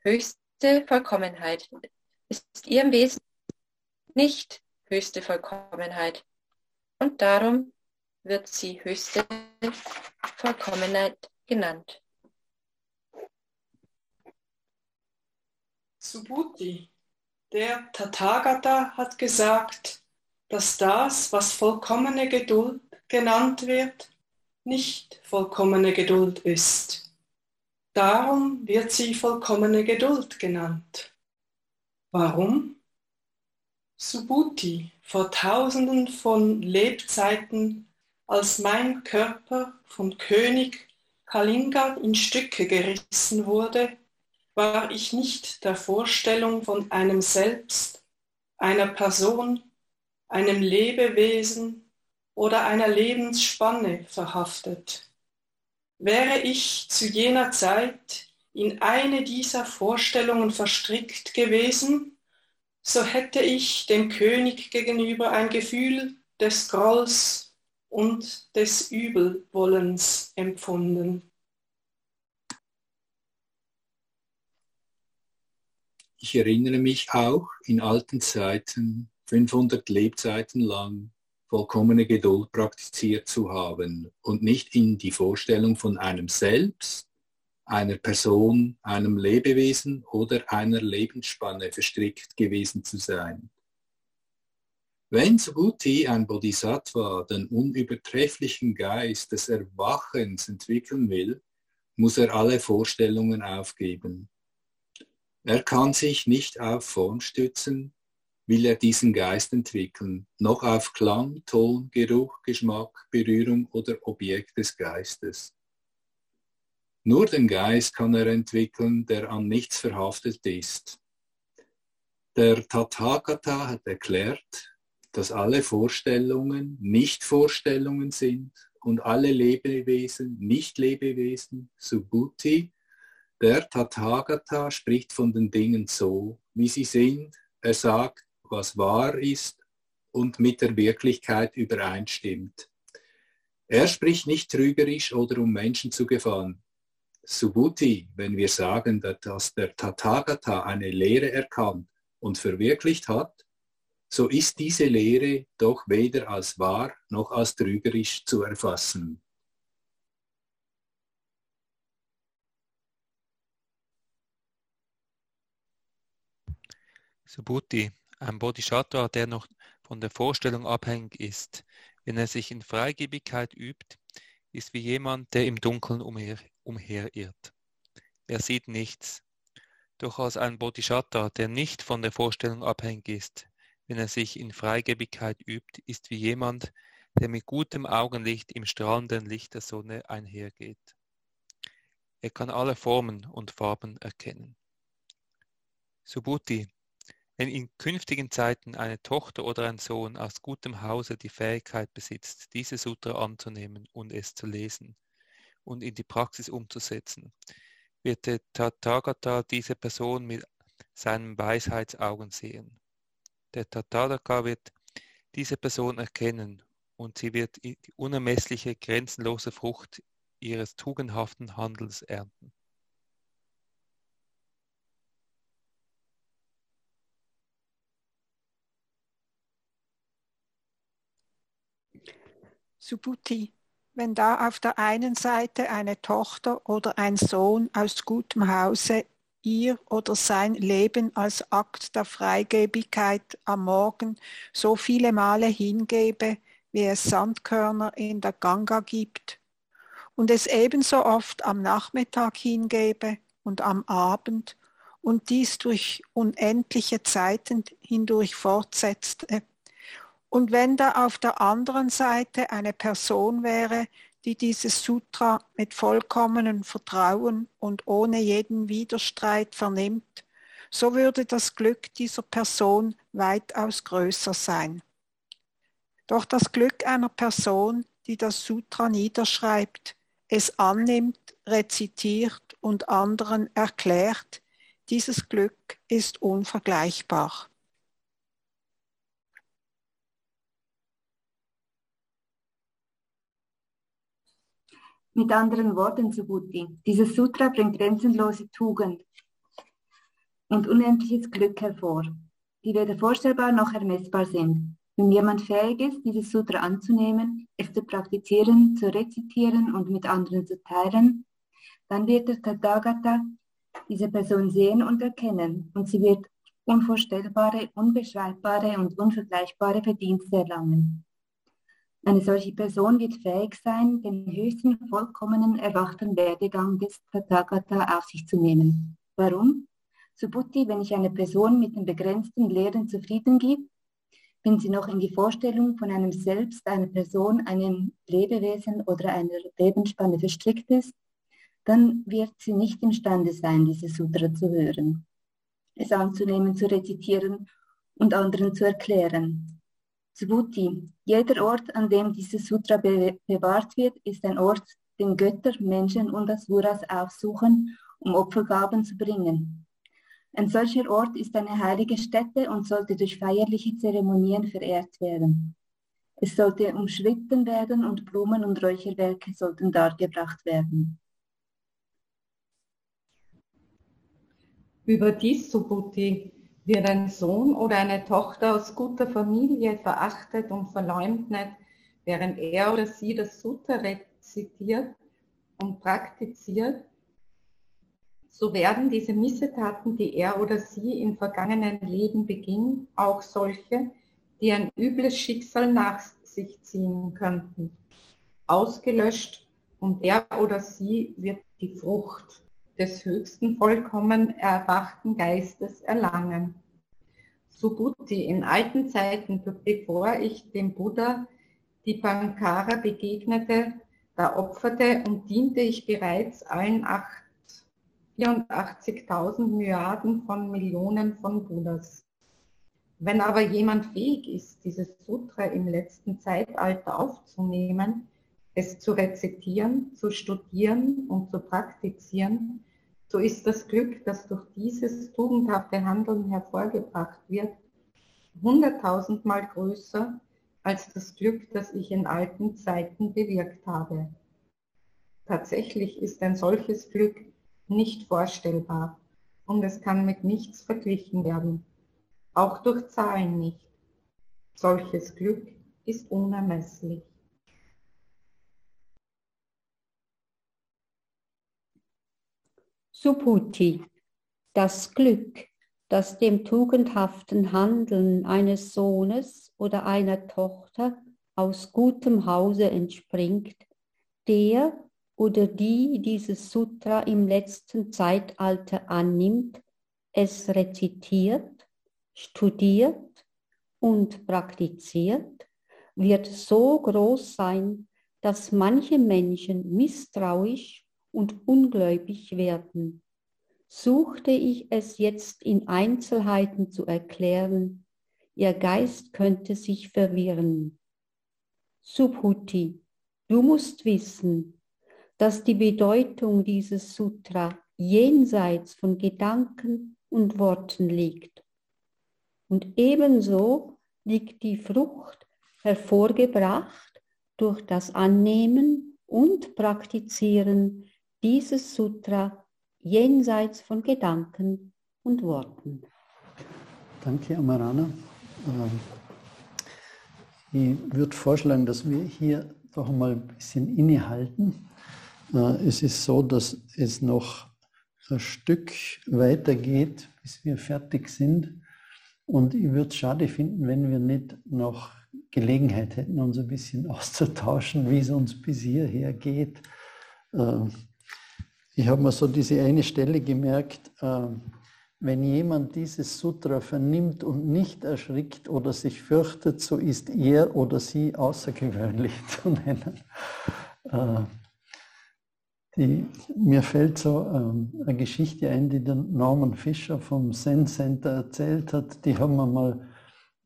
höchste Vollkommenheit, ist ihrem Wesen nicht höchste Vollkommenheit. Und darum wird sie höchste Vollkommenheit genannt. Subhuti, der Tathagata hat gesagt, dass das, was vollkommene Geduld genannt wird, nicht vollkommene Geduld ist. Darum wird sie vollkommene Geduld genannt. Warum? Subhuti, vor tausenden von Lebzeiten, als mein Körper von König Kalinga in Stücke gerissen wurde, war ich nicht der Vorstellung von einem Selbst, einer Person, einem Lebewesen oder einer Lebensspanne verhaftet. Wäre ich zu jener Zeit in eine dieser Vorstellungen verstrickt gewesen, so hätte ich dem König gegenüber ein Gefühl des Grolls und des Übelwollens empfunden. Ich erinnere mich auch in alten Zeiten, 500 Lebzeiten lang, vollkommene Geduld praktiziert zu haben und nicht in die Vorstellung von einem Selbst, einer Person, einem Lebewesen oder einer Lebensspanne verstrickt gewesen zu sein. Wenn Subhuti ein Bodhisattva den unübertrefflichen Geist des Erwachens entwickeln will, muss er alle Vorstellungen aufgeben. Er kann sich nicht auf Form stützen, will er diesen Geist entwickeln, noch auf Klang, Ton, Geruch, Geschmack, Berührung oder Objekt des Geistes. Nur den Geist kann er entwickeln, der an nichts verhaftet ist. Der Tathagata hat erklärt, dass alle Vorstellungen nicht Vorstellungen sind und alle Lebewesen nicht Lebewesen, Subhuti. Der Tathagata spricht von den Dingen so, wie sie sind. Er sagt, was wahr ist und mit der Wirklichkeit übereinstimmt. Er spricht nicht trügerisch oder um Menschen zu gefallen. Subhuti, wenn wir sagen, dass der Tathagata eine Lehre erkannt und verwirklicht hat, so ist diese Lehre doch weder als wahr noch als trügerisch zu erfassen. Subhuti, ein Bodhisattva, der noch von der Vorstellung abhängig ist, wenn er sich in Freigebigkeit übt, ist wie jemand, der im Dunkeln umher, umherirrt. Er sieht nichts. Doch als ein Bodhisattva, der nicht von der Vorstellung abhängig ist, wenn er sich in Freigebigkeit übt, ist wie jemand, der mit gutem Augenlicht im strahlenden Licht der Sonne einhergeht. Er kann alle Formen und Farben erkennen. Subhuti, wenn in künftigen Zeiten eine Tochter oder ein Sohn aus gutem Hause die Fähigkeit besitzt, diese Sutra anzunehmen und es zu lesen und in die Praxis umzusetzen, wird der Tathagata diese Person mit seinen Weisheitsaugen sehen. Der Tathagata wird diese Person erkennen und sie wird die unermessliche, grenzenlose Frucht ihres tugendhaften Handels ernten. Subhuti, wenn da auf der einen Seite eine Tochter oder ein Sohn aus gutem Hause ihr oder sein Leben als Akt der Freigebigkeit am Morgen so viele Male hingebe, wie es Sandkörner in der Ganga gibt, und es ebenso oft am Nachmittag hingebe und am Abend und dies durch unendliche Zeiten hindurch fortsetzte. Und wenn da auf der anderen Seite eine Person wäre, die dieses Sutra mit vollkommenem Vertrauen und ohne jeden Widerstreit vernimmt, so würde das Glück dieser Person weitaus größer sein. Doch das Glück einer Person, die das Sutra niederschreibt, es annimmt, rezitiert und anderen erklärt, dieses Glück ist unvergleichbar. Mit anderen Worten, Subhuti, dieses Sutra bringt grenzenlose Tugend und unendliches Glück hervor, die weder vorstellbar noch ermessbar sind. Wenn jemand fähig ist, dieses Sutra anzunehmen, es zu praktizieren, zu rezitieren und mit anderen zu teilen, dann wird der Tathagata diese Person sehen und erkennen und sie wird unvorstellbare, unbeschreibbare und unvergleichbare Verdienste erlangen. Eine solche Person wird fähig sein, den höchsten, vollkommenen, erwachten Werdegang des Tathagata auf sich zu nehmen. Warum? Subhuti, wenn ich eine Person mit den begrenzten Lehren zufrieden gebe, wenn sie noch in die Vorstellung von einem Selbst, einer Person, einem Lebewesen oder einer Lebensspanne verstrickt ist, dann wird sie nicht imstande sein, diese Sutra zu hören, es anzunehmen, zu rezitieren und anderen zu erklären. Svuti. Jeder Ort, an dem dieses Sutra be bewahrt wird, ist ein Ort, den Götter, Menschen und Asuras aufsuchen, um Opfergaben zu bringen. Ein solcher Ort ist eine heilige Stätte und sollte durch feierliche Zeremonien verehrt werden. Es sollte umschritten werden und Blumen und Räucherwerke sollten dargebracht werden. Überdies, Subhuti, wird ein Sohn oder eine Tochter aus guter Familie verachtet und verleumdet, während er oder sie das Sutta rezitiert und praktiziert, so werden diese Missetaten, die er oder sie im vergangenen Leben beging, auch solche, die ein übles Schicksal nach sich ziehen könnten, ausgelöscht und er oder sie wird die Frucht des höchsten vollkommen erwachten Geistes erlangen. Subhuti, in alten Zeiten, bevor ich dem Buddha die Pankara begegnete, da opferte und diente ich bereits allen 84.000 Milliarden von Millionen von Buddhas. Wenn aber jemand fähig ist, dieses Sutra im letzten Zeitalter aufzunehmen, es zu rezitieren, zu studieren und zu praktizieren, so ist das Glück, das durch dieses tugendhafte Handeln hervorgebracht wird, hunderttausendmal größer als das Glück, das ich in alten Zeiten bewirkt habe. Tatsächlich ist ein solches Glück nicht vorstellbar und es kann mit nichts verglichen werden, auch durch Zahlen nicht. Solches Glück ist unermesslich. Subhuti, das Glück, das dem tugendhaften Handeln eines Sohnes oder einer Tochter aus gutem Hause entspringt, der oder die dieses Sutra im letzten Zeitalter annimmt, es rezitiert, studiert und praktiziert, wird so groß sein, dass manche Menschen misstrauisch und ungläubig werden. Suchte ich es jetzt in Einzelheiten zu erklären, ihr Geist könnte sich verwirren. Subhuti, du musst wissen, dass die Bedeutung dieses Sutra jenseits von Gedanken und Worten liegt. Und ebenso liegt die Frucht hervorgebracht durch das Annehmen und Praktizieren dieses Sutra jenseits von Gedanken und Worten. Danke, Amarana. Ähm, ich würde vorschlagen, dass wir hier doch mal ein bisschen innehalten äh, es ist so, dass es noch ein Stück weitergeht, bis wir fertig sind. Und ich würde es schade finden, wenn wir nicht noch Gelegenheit hätten, uns ein bisschen auszutauschen, wie es uns bis hierher geht. Äh, ich habe mir so diese eine Stelle gemerkt, äh, wenn jemand dieses Sutra vernimmt und nicht erschrickt oder sich fürchtet, so ist er oder sie außergewöhnlich [laughs] zu nennen. Die, mir fällt so ähm, eine Geschichte ein, die der Norman Fischer vom Zen Center erzählt hat. Die haben einmal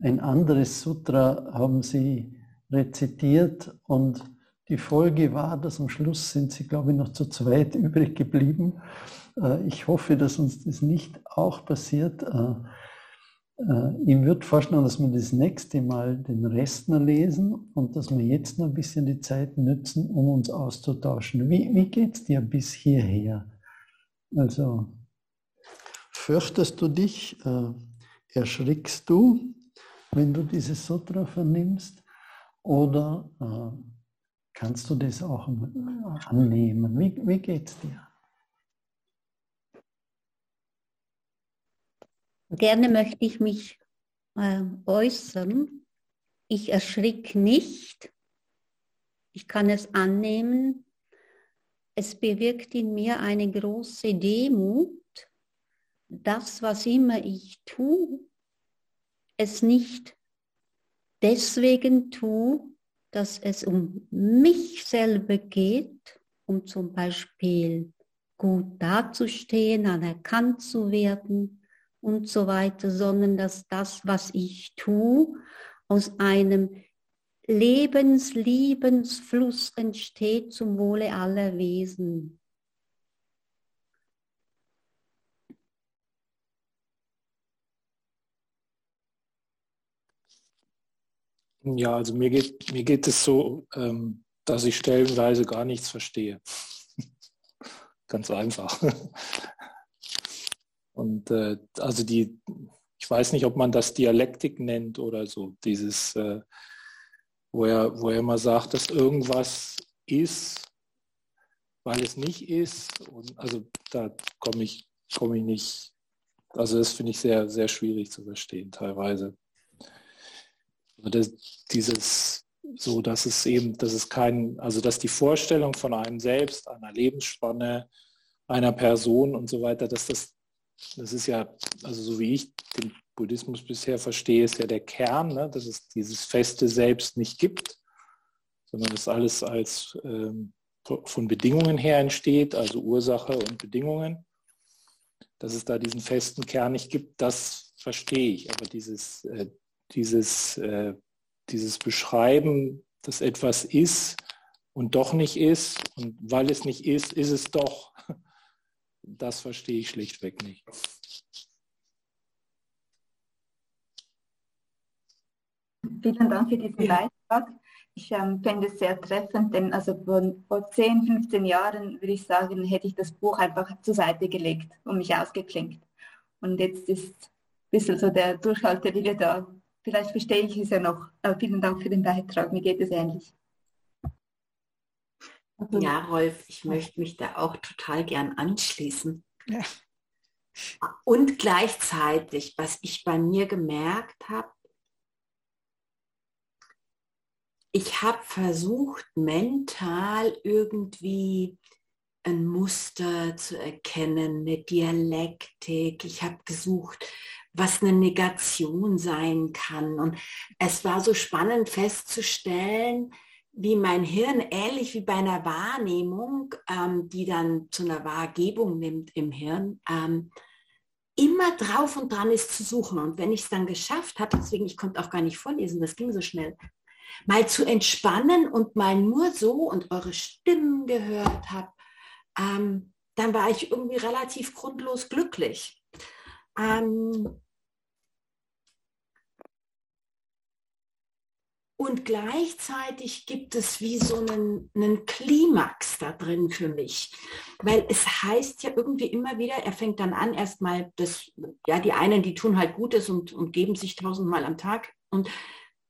ein anderes Sutra haben sie rezitiert und die Folge war, dass am Schluss sind sie, glaube ich, noch zu zweit übrig geblieben. Äh, ich hoffe, dass uns das nicht auch passiert. Äh, äh, ich würde vorschlagen, dass wir das nächste Mal den Rest noch lesen und dass wir jetzt noch ein bisschen die Zeit nützen, um uns auszutauschen. Wie, wie geht es dir bis hierher? Also, fürchtest du dich, erschrickst du, wenn du dieses Sutra vernimmst? Oder kannst du das auch annehmen? Wie, wie geht es dir? Gerne möchte ich mich äh, äußern. Ich erschrick nicht. Ich kann es annehmen. Es bewirkt in mir eine große Demut, das, was immer ich tue, es nicht deswegen tue, dass es um mich selber geht, um zum Beispiel gut dazustehen, anerkannt zu werden, und so weiter, sondern dass das, was ich tue, aus einem Lebensliebensfluss entsteht zum Wohle aller Wesen. Ja, also mir geht, mir geht es so, ähm, dass ich stellenweise gar nichts verstehe. [laughs] Ganz einfach. [laughs] Und äh, also die, ich weiß nicht, ob man das Dialektik nennt oder so, dieses, äh, wo, er, wo er immer sagt, dass irgendwas ist, weil es nicht ist. Und also da komme ich, komme ich nicht, also das finde ich sehr, sehr schwierig zu verstehen teilweise. Das, dieses, so dass es eben, dass es kein, also dass die Vorstellung von einem selbst, einer Lebensspanne, einer Person und so weiter, dass das das ist ja, also so wie ich den Buddhismus bisher verstehe, ist ja der Kern, ne, dass es dieses feste Selbst nicht gibt, sondern dass alles als ähm, von Bedingungen her entsteht, also Ursache und Bedingungen. Dass es da diesen festen Kern nicht gibt, das verstehe ich, aber dieses, äh, dieses, äh, dieses Beschreiben, dass etwas ist und doch nicht ist und weil es nicht ist, ist es doch, [laughs] das verstehe ich schlichtweg nicht. Vielen Dank für diesen Beitrag. Ich ähm, finde es sehr treffend, denn also vor, vor 10, 15 Jahren würde ich sagen, hätte ich das Buch einfach zur Seite gelegt und mich ausgeklinkt. Und jetzt ist ein bisschen so der Durchhaltewille da. Vielleicht verstehe ich es ja noch. Aber vielen Dank für den Beitrag. Mir geht es ähnlich. Ja, Rolf, ich möchte mich da auch total gern anschließen. Ja. Und gleichzeitig, was ich bei mir gemerkt habe, ich habe versucht, mental irgendwie ein Muster zu erkennen, eine Dialektik. Ich habe gesucht, was eine Negation sein kann. Und es war so spannend festzustellen, wie mein Hirn, ähnlich wie bei einer Wahrnehmung, ähm, die dann zu einer Wahrgebung nimmt im Hirn, ähm, immer drauf und dran ist zu suchen. Und wenn ich es dann geschafft habe, deswegen, ich konnte auch gar nicht vorlesen, das ging so schnell, mal zu entspannen und mal nur so und eure Stimmen gehört habe, ähm, dann war ich irgendwie relativ grundlos glücklich. Ähm, und gleichzeitig gibt es wie so einen, einen Klimax da drin für mich, weil es heißt ja irgendwie immer wieder, er fängt dann an, erstmal, das, ja, die einen, die tun halt Gutes und, und geben sich tausendmal am Tag und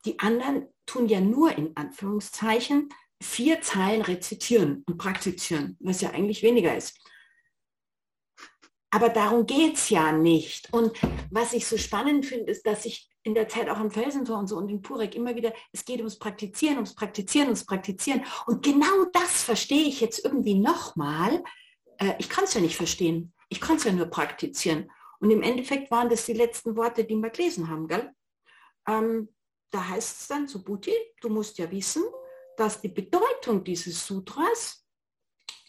die anderen tun ja nur in Anführungszeichen vier Zeilen rezitieren und praktizieren, was ja eigentlich weniger ist. Aber darum geht es ja nicht. Und was ich so spannend finde, ist, dass ich in der Zeit auch am Felsentor und so und in Purek immer wieder, es geht ums Praktizieren, ums Praktizieren, ums Praktizieren. Und genau das verstehe ich jetzt irgendwie nochmal. Äh, ich kann es ja nicht verstehen. Ich kann es ja nur praktizieren. Und im Endeffekt waren das die letzten Worte, die wir gelesen haben, gell? Ähm, da heißt es dann, Subhuti, du musst ja wissen, dass die Bedeutung dieses Sutras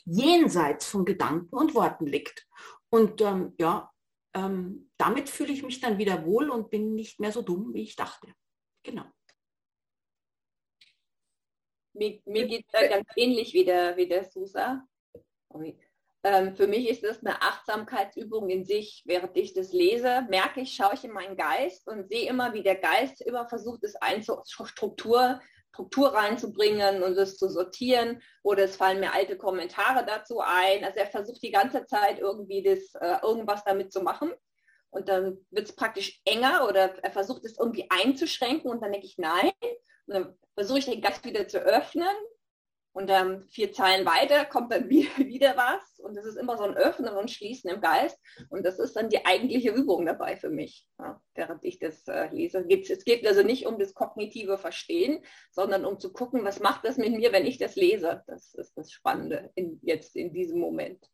jenseits von Gedanken und Worten liegt. Und ähm, ja, ähm, damit fühle ich mich dann wieder wohl und bin nicht mehr so dumm, wie ich dachte. Genau. Mir, mir geht es ganz ähnlich wie der, wie der Susa. Ähm, für mich ist das eine Achtsamkeitsübung in sich. Während ich das lese, merke ich, schaue ich in meinen Geist und sehe immer, wie der Geist immer versucht, es einzu Struktur, Struktur reinzubringen und es zu sortieren. Oder es fallen mir alte Kommentare dazu ein. Also er versucht die ganze Zeit irgendwie das, äh, irgendwas damit zu machen. Und dann wird es praktisch enger oder er versucht es irgendwie einzuschränken und dann denke ich, nein. Und dann versuche ich den Geist wieder zu öffnen und dann vier Zeilen weiter kommt dann [laughs] wieder was. Und das ist immer so ein Öffnen und Schließen im Geist. Und das ist dann die eigentliche Übung dabei für mich, ja, während ich das äh, lese. Es geht also nicht um das kognitive Verstehen, sondern um zu gucken, was macht das mit mir, wenn ich das lese. Das ist das Spannende in, jetzt in diesem Moment.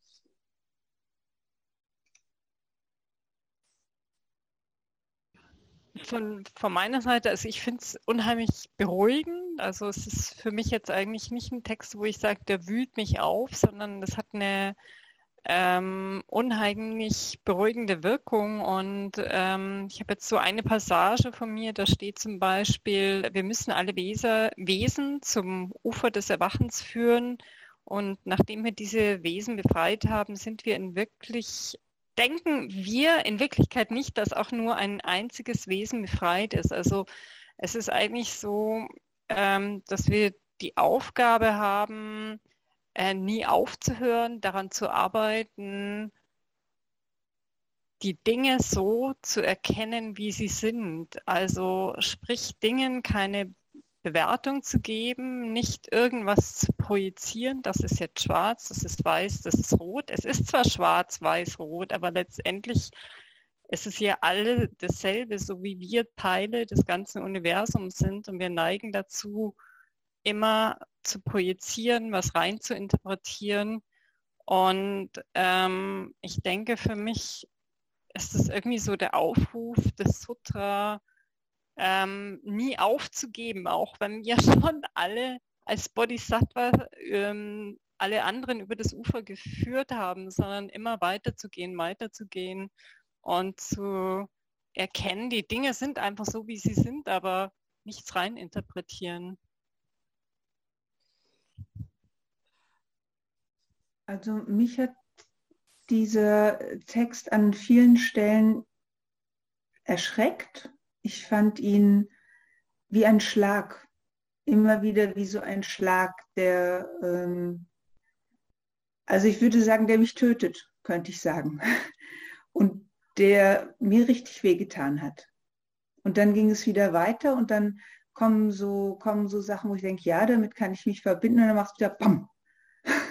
Von, von meiner Seite, also ich finde es unheimlich beruhigend. Also es ist für mich jetzt eigentlich nicht ein Text, wo ich sage, der wühlt mich auf, sondern das hat eine ähm, unheimlich beruhigende Wirkung. Und ähm, ich habe jetzt so eine Passage von mir, da steht zum Beispiel, wir müssen alle Weser, Wesen zum Ufer des Erwachens führen. Und nachdem wir diese Wesen befreit haben, sind wir in wirklich denken wir in Wirklichkeit nicht, dass auch nur ein einziges Wesen befreit ist. Also es ist eigentlich so, ähm, dass wir die Aufgabe haben, äh, nie aufzuhören, daran zu arbeiten, die Dinge so zu erkennen, wie sie sind. Also sprich Dingen keine Bewertung zu geben, nicht irgendwas zu projizieren, das ist jetzt schwarz, das ist weiß, das ist rot. Es ist zwar schwarz, weiß, rot, aber letztendlich ist es ja alle dasselbe, so wie wir Teile des ganzen Universums sind und wir neigen dazu, immer zu projizieren, was rein zu interpretieren. Und ähm, ich denke, für mich ist es irgendwie so der Aufruf des Sutra, ähm, nie aufzugeben, auch wenn wir [laughs] schon alle als Bodhisattva ähm, alle anderen über das Ufer geführt haben, sondern immer weiterzugehen, weiterzugehen und zu erkennen, die Dinge sind einfach so, wie sie sind, aber nichts reininterpretieren. Also mich hat dieser Text an vielen Stellen erschreckt. Ich fand ihn wie ein Schlag, immer wieder wie so ein Schlag, der, ähm, also ich würde sagen, der mich tötet, könnte ich sagen. [laughs] Und der mir richtig wehgetan hat. Und dann ging es wieder weiter und dann kommen so, kommen so Sachen, wo ich denke, ja, damit kann ich mich verbinden und dann machst du wieder BAM. [laughs]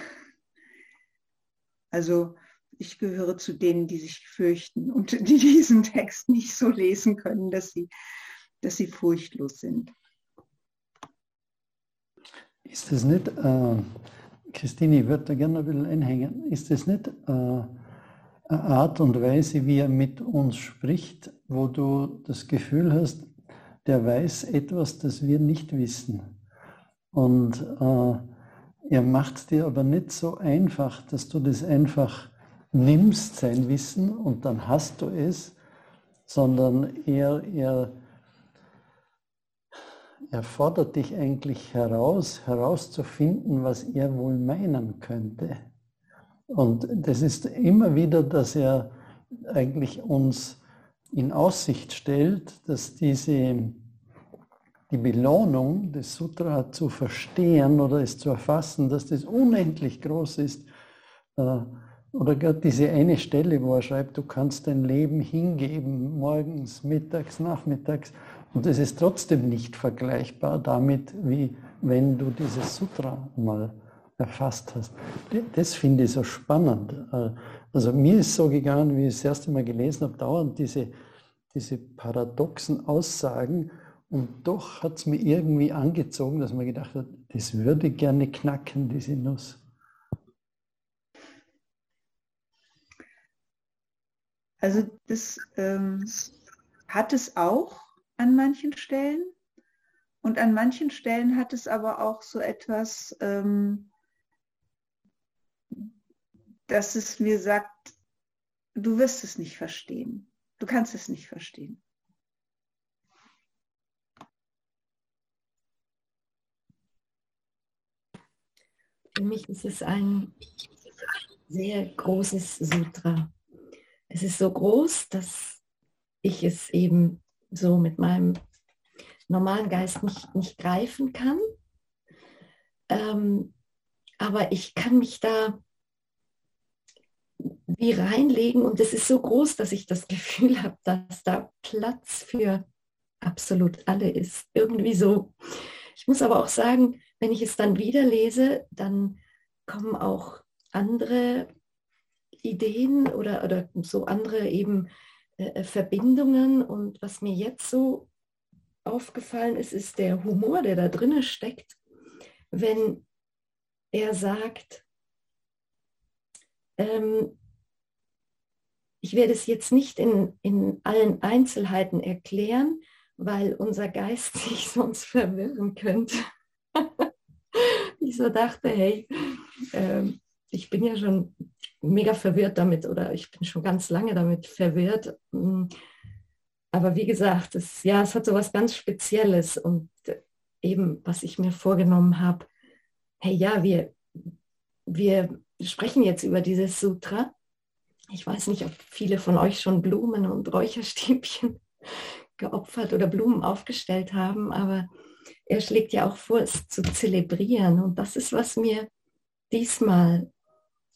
Also ich gehöre zu denen, die sich fürchten und [laughs] die diesen Text nicht so lesen können, dass sie, dass sie furchtlos sind. Ist es nicht, äh, Christine, ich würde da gerne ein bisschen einhängen, ist es nicht äh, eine Art und Weise, wie er mit uns spricht, wo du das Gefühl hast, der weiß etwas, das wir nicht wissen. Und äh, er macht dir aber nicht so einfach, dass du das einfach nimmst, sein Wissen, und dann hast du es, sondern er, er, er fordert dich eigentlich heraus, herauszufinden, was er wohl meinen könnte. Und das ist immer wieder, dass er eigentlich uns in Aussicht stellt, dass diese die Belohnung des Sutra zu verstehen oder es zu erfassen, dass das unendlich groß ist. Oder gerade diese eine Stelle, wo er schreibt, du kannst dein Leben hingeben, morgens, mittags, nachmittags. Und es ist trotzdem nicht vergleichbar damit, wie wenn du dieses Sutra mal erfasst hast. Das finde ich so spannend. Äh, also mir ist so gegangen, wie ich das erste Mal gelesen habe, dauernd diese, diese paradoxen Aussagen, und doch hat es mir irgendwie angezogen, dass man gedacht hat, das würde gerne knacken, diese Nuss. Also das ähm, hat es auch an manchen Stellen. Und an manchen Stellen hat es aber auch so etwas, ähm, dass es mir sagt, du wirst es nicht verstehen. Du kannst es nicht verstehen. Für mich ist es ein sehr großes Sutra. Es ist so groß, dass ich es eben so mit meinem normalen Geist nicht, nicht greifen kann. Ähm, aber ich kann mich da wie reinlegen und es ist so groß, dass ich das [laughs] Gefühl habe, dass da Platz für absolut alle ist. Irgendwie so. Ich muss aber auch sagen, wenn ich es dann wieder lese, dann kommen auch andere Ideen oder, oder so andere eben äh, Verbindungen. Und was mir jetzt so aufgefallen ist, ist der Humor, der da drin steckt, wenn er sagt, ähm, ich werde es jetzt nicht in, in allen Einzelheiten erklären, weil unser Geist [laughs] sich sonst verwirren könnte [laughs] ich so dachte, hey, äh, ich bin ja schon mega verwirrt damit oder ich bin schon ganz lange damit verwirrt. Mm, aber wie gesagt, es, ja, es hat so was ganz Spezielles und eben, was ich mir vorgenommen habe, hey, ja, wir, wir sprechen jetzt über dieses Sutra. Ich weiß nicht, ob viele von euch schon Blumen und Räucherstäbchen [laughs] geopfert oder Blumen aufgestellt haben, aber er schlägt ja auch vor, es zu zelebrieren. Und das ist, was mir diesmal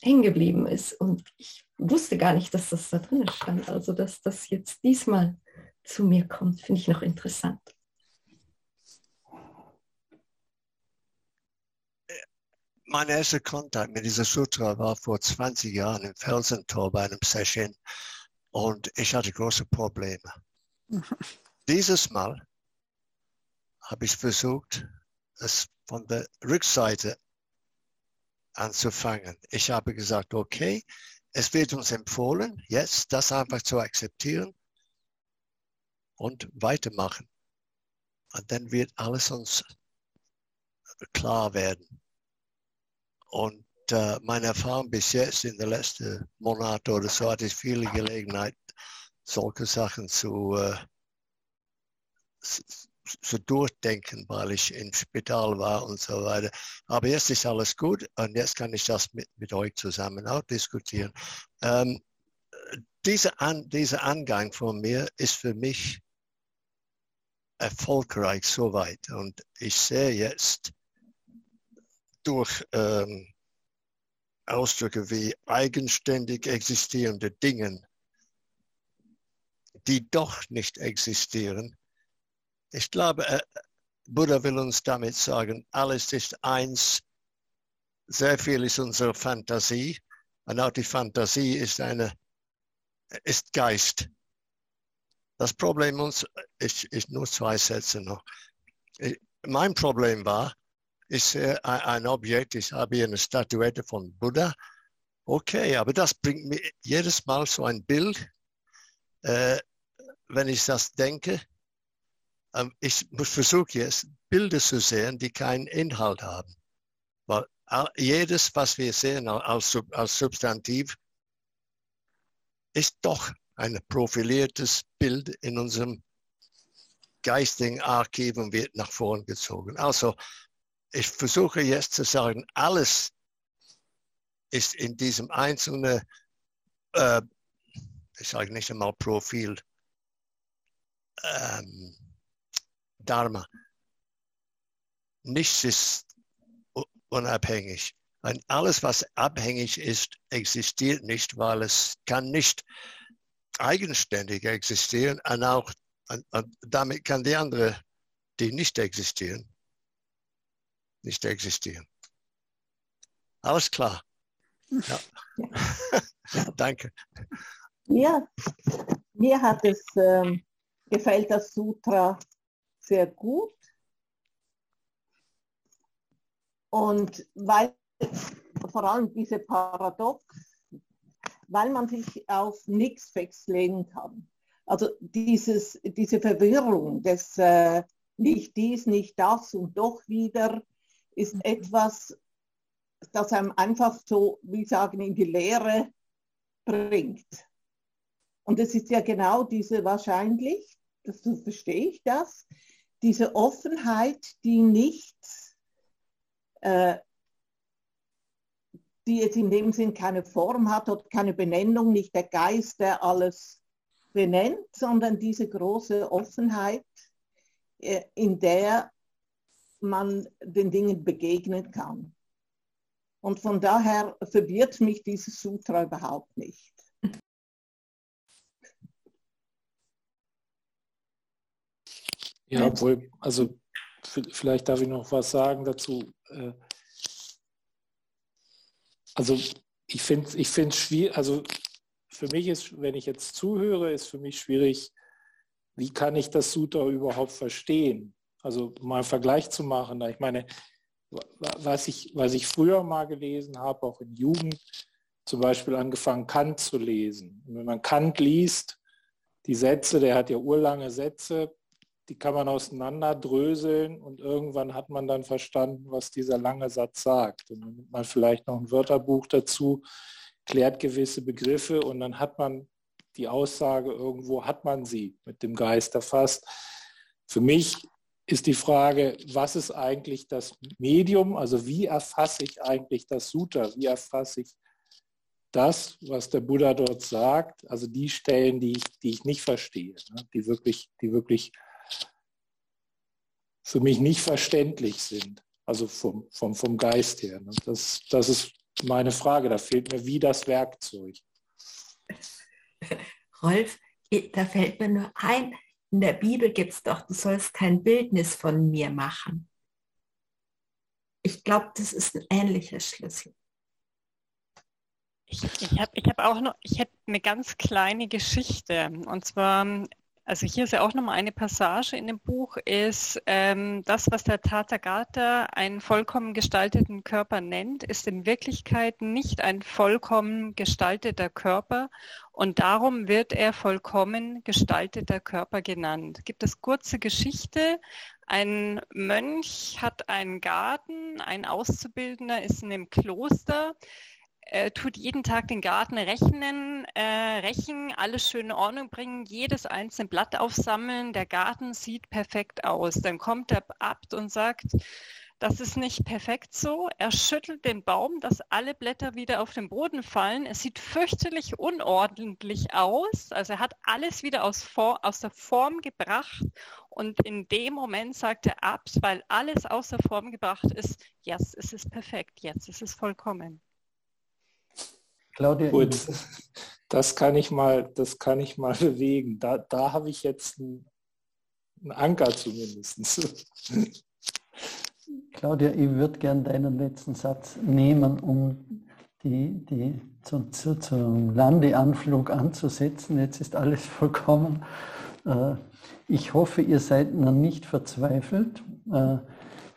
hängen geblieben ist. Und ich wusste gar nicht, dass das da drin stand. Also, dass das jetzt diesmal zu mir kommt, finde ich noch interessant. Mein erster Kontakt mit dieser Sutra war vor 20 Jahren im Felsentor bei einem Session und ich hatte große Probleme. Dieses Mal habe ich versucht, es von der Rückseite anzufangen. Ich habe gesagt, okay, es wird uns empfohlen, jetzt das einfach zu akzeptieren und weitermachen. Und dann wird alles uns klar werden. Und äh, meine Erfahrung bis jetzt in den letzten Monaten oder so hatte ich viele Gelegenheit solche Sachen zu, äh, zu durchdenken, weil ich im Spital war und so weiter. Aber jetzt ist alles gut und jetzt kann ich das mit, mit euch zusammen auch diskutieren. Ähm, dieser, An, dieser Angang von mir ist für mich erfolgreich soweit. Und ich sehe jetzt durch ähm, Ausdrücke wie eigenständig existierende Dinge, die doch nicht existieren. Ich glaube, äh, Buddha will uns damit sagen, alles ist eins, sehr viel ist unsere Fantasie und auch die Fantasie ist eine, ist Geist. Das Problem uns, ich, ich nur zwei Sätze noch. Mein Problem war, ich sehe ein Objekt, ich habe hier eine Statuette von Buddha. Okay, aber das bringt mir jedes Mal so ein Bild, äh, wenn ich das denke. Ähm, ich versuche jetzt Bilder zu sehen, die keinen Inhalt haben. Weil jedes, was wir sehen als, als Substantiv, ist doch ein profiliertes Bild in unserem geistigen Archiv und wird nach vorn gezogen. Also ich versuche jetzt zu sagen, alles ist in diesem einzelnen, äh, ich sage nicht einmal Profil, ähm, Dharma. Nichts ist unabhängig. Und alles, was abhängig ist, existiert nicht, weil es kann nicht eigenständig existieren und auch und, und damit kann die andere, die nicht existieren, nicht existieren. Alles klar. Ja. [laughs] Danke. Ja, mir hat es ähm, gefällt das Sutra sehr gut. Und weil vor allem diese Paradox weil man sich auf nichts festlegen kann. Also dieses, diese Verwirrung des äh, nicht dies, nicht das und doch wieder ist mhm. etwas, das einem einfach so, wie sagen, in die Lehre bringt. Und es ist ja genau diese wahrscheinlich, das so verstehe ich das, diese Offenheit, die nicht äh, die jetzt in dem Sinn keine Form hat oder keine Benennung, nicht der Geist, der alles benennt, sondern diese große Offenheit, äh, in der man den Dingen begegnen kann. Und von daher verwirrt mich dieses Sutra überhaupt nicht. Ja, obwohl, also vielleicht darf ich noch was sagen dazu. Äh, also ich finde ich es schwierig, also für mich ist, wenn ich jetzt zuhöre, ist für mich schwierig, wie kann ich das Sutra überhaupt verstehen? Also mal einen Vergleich zu machen. Ich meine, was ich, was ich früher mal gelesen habe, auch in Jugend, zum Beispiel angefangen, Kant zu lesen. Und wenn man Kant liest, die Sätze, der hat ja urlange Sätze, die kann man auseinanderdröseln und irgendwann hat man dann verstanden, was dieser lange Satz sagt. Und dann nimmt man vielleicht noch ein Wörterbuch dazu, klärt gewisse Begriffe und dann hat man die Aussage irgendwo, hat man sie mit dem Geist erfasst. Für mich ist die Frage, was ist eigentlich das Medium? Also wie erfasse ich eigentlich das Sutta? Wie erfasse ich das, was der Buddha dort sagt? Also die Stellen, die ich, die ich nicht verstehe, ne? die wirklich, die wirklich für mich nicht verständlich sind, also vom, vom, vom Geist her. Ne? Das, das ist meine Frage, da fehlt mir wie das Werkzeug. [laughs] Rolf, da fällt mir nur ein, in der Bibel gibt es doch, du sollst kein Bildnis von mir machen. Ich glaube, das ist ein ähnlicher Schlüssel. Ich, ich habe ich hab auch noch, ich hätte eine ganz kleine Geschichte. Und zwar also hier ist ja auch nochmal eine Passage in dem Buch, ist ähm, das, was der Tathagata einen vollkommen gestalteten Körper nennt, ist in Wirklichkeit nicht ein vollkommen gestalteter Körper und darum wird er vollkommen gestalteter Körper genannt. Gibt es kurze Geschichte? Ein Mönch hat einen Garten, ein Auszubildender ist in einem Kloster äh, tut jeden Tag den Garten rechnen, äh, rächen, alles schön in Ordnung bringen, jedes einzelne Blatt aufsammeln. Der Garten sieht perfekt aus. Dann kommt der Abt und sagt, das ist nicht perfekt so. Er schüttelt den Baum, dass alle Blätter wieder auf den Boden fallen. Es sieht fürchterlich unordentlich aus. Also er hat alles wieder aus, aus der Form gebracht. Und in dem Moment sagt er ab, weil alles aus der Form gebracht ist, jetzt ist es perfekt, jetzt ist es vollkommen. Claudia. Gut, das kann ich mal, das kann ich mal [laughs] bewegen. Da, da habe ich jetzt einen, einen Anker zumindest. [laughs] Claudia, ich würde gern deinen letzten Satz nehmen, um die, die zu, zu, zum Landeanflug anzusetzen. Jetzt ist alles [laughs] vollkommen. Äh, ich hoffe, ihr seid noch nicht verzweifelt. Äh,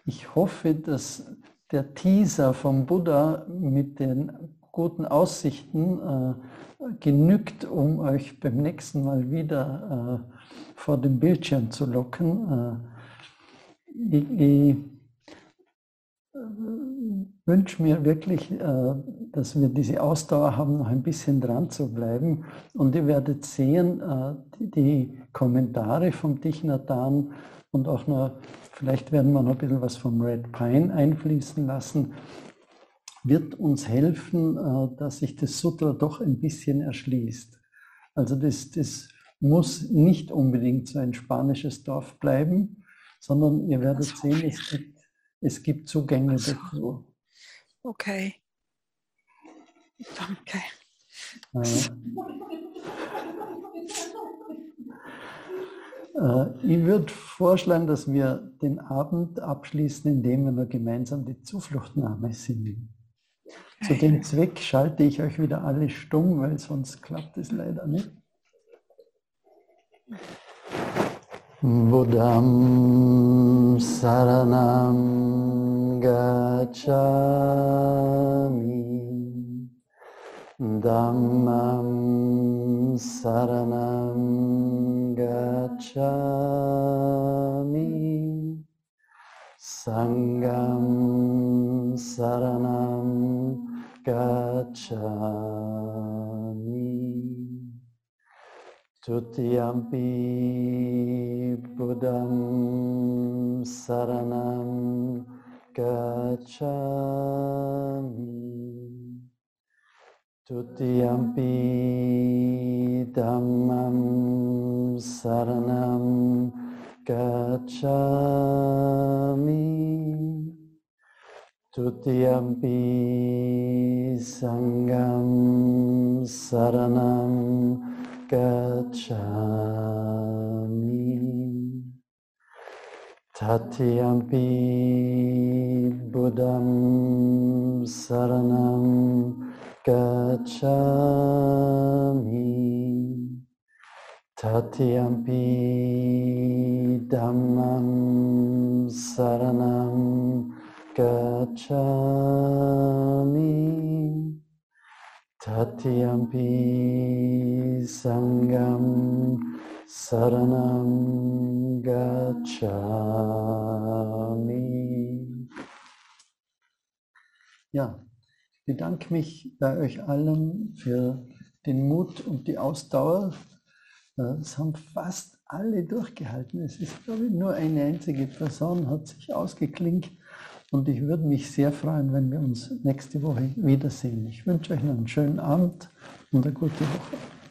ich hoffe, dass der Teaser vom Buddha mit den guten Aussichten äh, genügt, um euch beim nächsten Mal wieder vor dem Bildschirm zu locken. Ich, ich wünsche mir wirklich, äh, dass wir diese Ausdauer haben, noch ein bisschen dran zu bleiben. Und ihr werdet sehen, äh, die Kommentare vom Tichnatan und auch noch, vielleicht werden wir noch ein bisschen was vom Red Pine einfließen lassen, wird uns helfen, äh, dass sich das Sutra doch ein bisschen erschließt. Also das, das muss nicht unbedingt so ein spanisches Dorf bleiben, sondern ihr werdet sehen, es gibt es gibt Zugänge dazu. Okay. Danke. Äh, ich würde vorschlagen, dass wir den Abend abschließen, indem wir gemeinsam die Zufluchtnahme singen. Zu dem Zweck schalte ich euch wieder alle stumm, weil sonst klappt es leider nicht. Buddham Saranam Gacchami. Dhammam Saranam Gacchami Sangam Saranam Gacchami. Tutiyampi Buddham Saranam Gacchami. Tutiyampi Dhammam Saranam Gacchami Tutiyampi Sangam Saranam gacchami Tatyampi Buddham Saranam gacchami Tatyampi Dhammam Saranam gacchami Tatyampi Sangam Saranam Gacchami. Ja, ich bedanke mich bei euch allen für den Mut und die Ausdauer. Es haben fast alle durchgehalten. Es ist, glaube ich, nur eine einzige Person hat sich ausgeklinkt. Und ich würde mich sehr freuen, wenn wir uns nächste Woche wiedersehen. Ich wünsche euch einen schönen Abend und eine gute Woche.